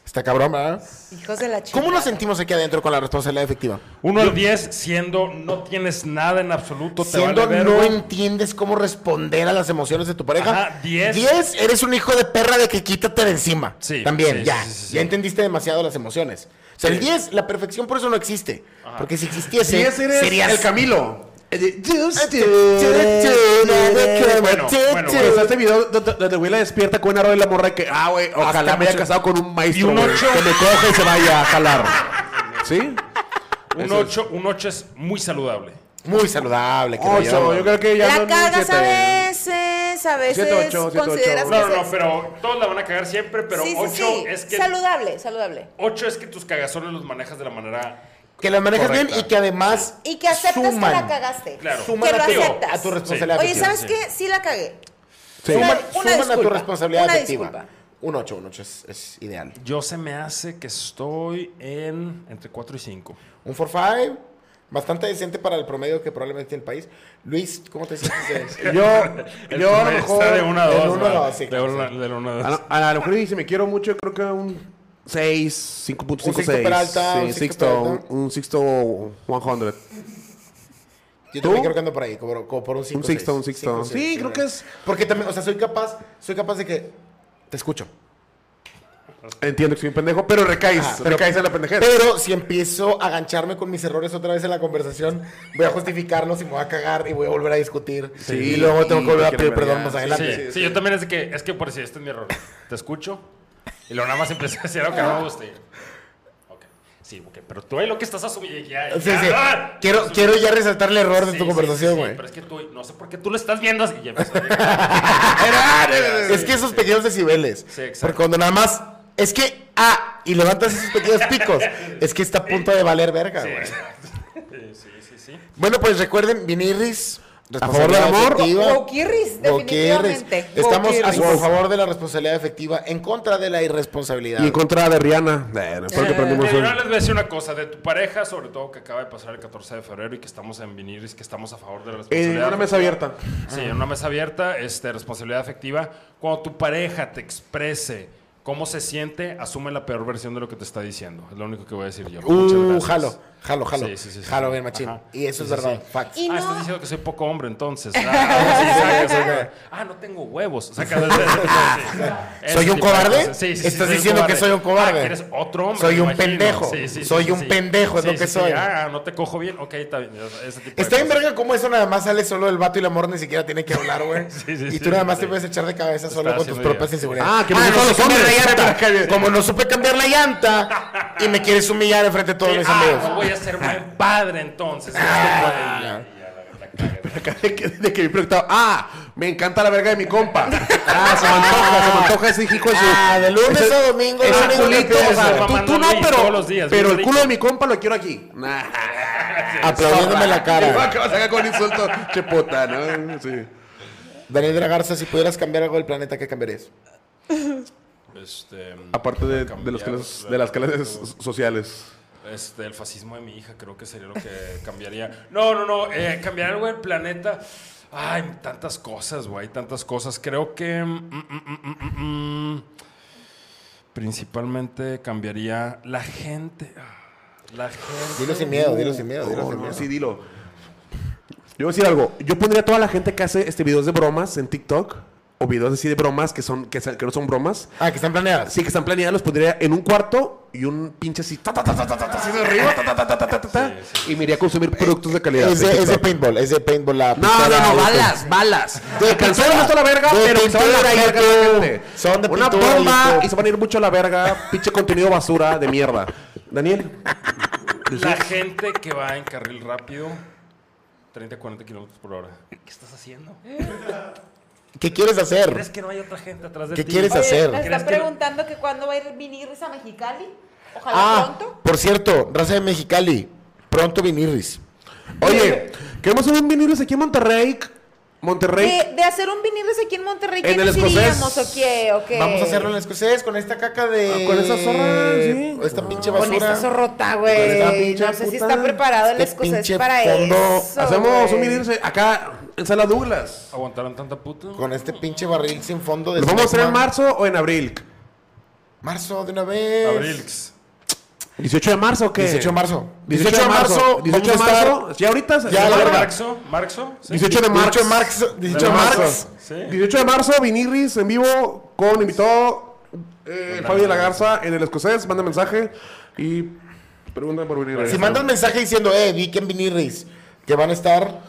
Está cabrón, ¿verdad?
Hijos de la chica.
¿Cómo nos sentimos aquí adentro con la responsabilidad efectiva?
Uno al 10, siendo no tienes nada en absoluto, te
Siendo
vale
no entiendes cómo responder a las emociones de tu pareja.
Ajá, 10.
10, eres un hijo de perra de que quítate de encima.
Sí,
También,
sí,
ya.
sí, sí, sí.
Ya entendiste demasiado las emociones. O sea, el 10, la perfección por eso no existe. Porque si existiese,
eres
serías
el Camilo. Bueno,
bueno,
este video donde güey la despierta con una rola y la morra que, ah, güey, ojalá me haya casado con un maestro,
Y un
güey,
ocho.
que me coja y se vaya a jalar. ¿Sí?
Un
Eso es.
8, un 8 es muy saludable.
Muy saludable. que
Ocho,
llaman.
yo creo que ya
La
no
cagas a veces, a veces
Siete, ocho, siete,
consideras
ocho.
que
No, no, pero todos la van a cagar siempre, pero
sí,
8
sí, sí.
es que
Saludable, saludable.
8 es que tus cagazones los manejas de la manera
Que la manejas
Correcta.
bien y que además
Y que aceptas
suman,
que la cagaste.
Claro.
Suman
que lo
a,
aceptas.
a tu responsabilidad
Oye,
afectiva.
¿sabes
sí.
qué? Sí la cagué.
Sí.
Una-
Suman,
una
suman a tu
disculpa,
responsabilidad
una
afectiva.
disculpa.
Un 8, un 8 es, es ideal.
Yo se me hace que estoy en entre 4 y 5.
Un 4-5, bastante decente para el promedio que probablemente tiene el país. Luis, ¿cómo te sientes? de-
Yo, yo a lo mejor...
Está de 1 a
del
2.
uno a dos, sí,
De 1 a
A
2.
lo, a lo mejor si me quiero mucho, creo que un 6, 5.5,
Un Sixto
6.
Peralta,
Sí,
un Sixto
Sixto,
Peralta.
un, un Sixto 100.
Yo
¿Tú?
también creo que ando por ahí, como, como por un 5
Un Sixto, un Sixto. Sí, creo que es...
Porque también, o sea, soy capaz, soy capaz de que te escucho.
Entiendo que soy un pendejo, pero recaes,
Ajá, pero-
recaes en la pendejera.
Pero si empiezo a gancharme con mis errores otra vez en la conversación, voy a justificarlos y me voy a cagar y voy a volver a discutir.
Sí,
y luego tengo que volver a pedir perdón más
Sí,
adelante.
Sí, sí, yo también es de que, es que por si este es mi error. Te escucho y luego nada más empecé a decir algo que no me gusta. Ok, sí, ok, pero tú ahí lo que estás asumiendo. Ya,
Sí,
ya,
sí.
ah,
Quiero, quiero ya resaltar el error de
Sí,
tu
sí,
conversación,
sí,
güey.
pero es que tú, no sé por qué tú lo estás viendo así. ya
es que esos pequeños decibeles.
Sí, exacto.
porque cuando nada más. Es que. Ah, y levantas esos pequeños picos. es que está a punto de valer verga,
Sí,
güey.
Sí, sí, sí, sí.
Bueno, pues recuerden, Vinirris.
A favor del amor.
Wokirris, definitivamente.
Estamos a su favor de la responsabilidad efectiva, en contra de la irresponsabilidad.
Y en contra de Rihanna. Eh, lo que
yo les voy a decir una cosa, de tu pareja, sobre todo que acaba de pasar el 14 de febrero y que estamos en Viniris, que estamos a favor de la
En
responsabilidad.
una mesa
afectiva.
abierta.
Sí, en una mesa abierta, este, responsabilidad afectiva. Cuando tu pareja te exprese cómo se siente, asume la peor versión de lo que te está diciendo. Es lo único que voy a decir yo. Muchas
Uh,
gracias.
jalo, jalo, jalo.
Sí, sí, sí, sí,
jalo bien, machín.
Ajá.
Y eso
Sí,
es verdad,
sí.
facts.
Y
ah, estás diciendo que soy poco hombre, entonces. Ah. Ah, no tengo huevos. O sea, que-
¿Soy un cobarde?
Sí, sí,
Estás diciendo que soy un cobarde.
Ah, eres otro hombre.
Soy un pendejo.
Sí, sí, sí,
Soy
sí,
un
sí.
pendejo, es lo que
sí, sí.
soy.
Ah, no te cojo bien. Ok, está bien.
Está en verga como eso nada más sale solo el vato y la morra ni siquiera tiene que hablar, güey.
Sí, sí,
y tú nada más te puedes echar de cabeza solo con tus propias inseguridades.
Ah, que me los hombres.
la llanta. Como no supe cambiar la llanta y me quieres humillar enfrente de todos mis
Ah,
amigos.
Voy a ser buen padre entonces.
Acá de que, de que mi proyectado, ah, me encanta la verga de mi compa. Ah, se me antoja, se me antoja ese hijo de su.
Ah, de lunes
ese-
a domingo,
ese
que
culito, o sea, tú, tú no, pero,
todos los días,
pero el culo de mi compa lo quiero aquí. Nah.
Aplaudiéndome la cara.
que vas a sacar con insulto, che puta, ¿no? Sí.
Daniel de la Garza, si pudieras cambiar algo del planeta, ¿qué cambiarías?
Este,
Aparte de, de, los de las clases sociales.
Este, el fascismo de mi hija creo que sería lo que cambiaría. No, no, no, eh, cambiar algo del planeta. Ay, tantas cosas, güey, tantas cosas. Creo que mm, mm, mm, mm, mm, mm, principalmente cambiaría la gente. La gente.
Dilo sin miedo, dilo sin miedo, dilo
No,
sin
no,
miedo.
sí, dilo. Yo voy a decir algo. Yo pondría a toda la gente que hace este videos de bromas en TikTok o videos así de bromas que son que, no son bromas.
Ah, que están planeadas.
Sí, que están planeadas, los pondría en un cuarto y un pinche así, y me iría a consumir productos de calidad.
Es
de,
paintball, es de paintball
No, no, no, balas, balas.
De
Alcanzaron la verga,
de
pero se la verga gente.
Son de
Una
pintura,
bomba y se van a ir mucho a la verga, pinche contenido basura de mierda. Daniel.
La gente que va en carril rápido, 30, 40 kilómetros por hora. ¿Qué estás haciendo?
¿Qué quieres hacer?
¿Crees que no hay otra gente atrás de
¿Qué
ti?
quieres
Oye,
hacer?
me
¿Crees
están
que-
preguntando que cuándo va a ir Vinirris a Mexicali. Ojalá
Ah,
pronto.
por cierto, raza de Mexicali, pronto vinirris.
Oye, queremos un vinilo aquí en Monterrey. Monterrey.
De, de hacer un Vinirris aquí en Monterrey,
En el
¿quiénes
escocés.
iríamos o qué? ¿O qué?
Vamos a hacerlo en el escocés con esta caca de.
Ah, con esa zorra, sí.
Esta pinche
Con
basura.
esta zorrota,
Con
güey.
esta pinche
No sé si está preparado el
Este
escocés para
fondo.
eso.
Hacemos un
güey.
vinilo acá en Sala Douglas.
¿Aguantaron tanta puta?
Con este pinche barril sin fondo de.
¿Lo vamos a hacer en marzo o en abril?
Marzo, de una vez.
Abrilx.
18 de marzo o qué?
18 de marzo.
18 de marzo. 18 de marzo. Ya ahorita.
Ya, la.
¿Marxo? ¿Marxo? ¿Sí?
18 de
18
marzo.
de marzo. 18 de
marzo.
marzo.
¿Sí?
18 de marzo, Vinirris en vivo con invitado eh, Fabio de la Garza en el escocés. Manda mensaje y preguntan por Vinirris.
Si mandas mensaje diciendo, eh, vi que en vinirris que van a estar,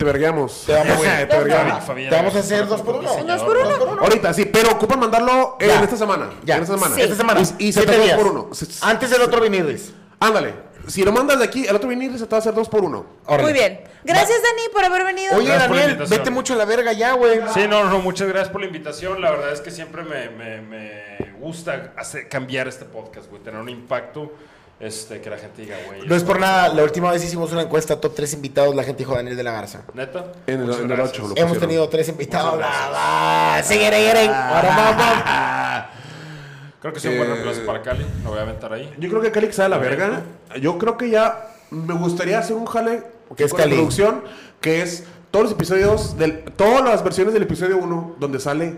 Te vergueamos.
Te vamos,
Te
te
vergueamos.
Fabián,
vamos a hacer dos por uno.
Dos por uno.
Ahorita, sí, pero ocupan mandarlo en
Ya.
esta semana.
Ya.
En esta semana.
Sí.
Esta semana.
Y, y se te dos por uno.
Antes del otro vinirris.
Ándale. Si lo mandas de aquí, el otro vinil se te va a hacer dos por uno.
Órale.
Muy bien. Gracias, Dani, por haber venido.
Oye,
Gracias por la
Daniel,
invitación.
vete mucho a la verga ya, güey.
Sí, no, no, muchas gracias por la invitación. La verdad es que siempre me, me- me gusta hacer, cambiar este podcast, güey, tener un impacto, este, que la gente diga, güey.
No es por nada, la última vez hicimos una encuesta top 3 invitados, la gente dijo Daniel de la Garza.
¿Neta?
En el- en el
gracias.
ocho, lo
Hemos tenido tres invitados.
Muchas gracias.
Ah, va, sigue, sigue, sigue. Ahora vamos.
Creo que es un buen
Eh,
reemplazo para Cali, lo voy a aventar ahí.
Yo creo que Cali sale a la verga. Yo creo que ya me gustaría hacer un jale
¿Qué es
con la
Cali?
producción que es todos los episodios del todas las versiones del episodio 1 donde sale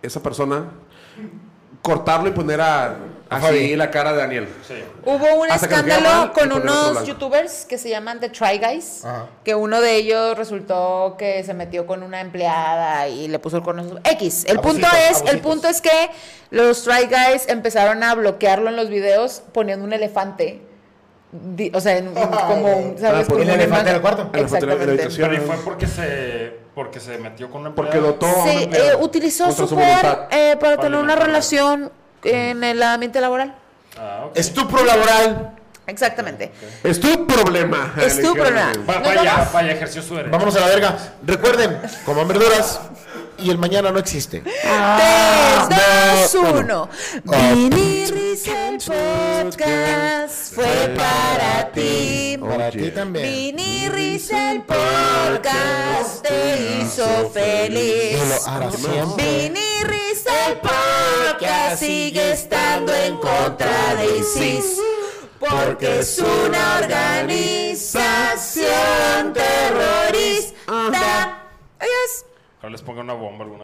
esa persona cortarlo y poner a así
Fabi.
la cara de Daniel.
Sí.
Hubo un
Hasta
escándalo con unos youtubers que se llaman The Try Guys,
Ajá.
que uno de ellos resultó que se metió con una empleada y le puso el su- X. El punto
Abusitos,
es, el punto es que los Try Guys empezaron a bloquearlo en los videos poniendo un elefante. Di- o sea, en- como un, ¿sabes?
Ah,
Como
¿El elefante
imagen.
en el cuarto?
El elefante en la
Exactamente.
Pero y fue porque se, porque se metió con una
Porque
empleada?
dotó a una
Sí,
empleada
eh, utilizó su poder eh, para
Para
tener una relación en el ambiente laboral.
Ah, ok.
Estupro laboral.
Exactamente.
Es tu problema.
Es tu problema.
Va- vaya,
vamos.
vaya, ejerció su derecho.
Vámonos a la verga. Recuerden, coman verduras y el mañana no existe.
3, 2, 1. Vinirris el podcast fue para ti.
Para ti también.
Vinirris el podcast te hizo
Y
feliz.
lo hará siempre.
Vinirris el podcast sigue estando en contra de ISIS. Porque es una organización terrorista. Adiós.
Ojalá les ponga una bomba alguna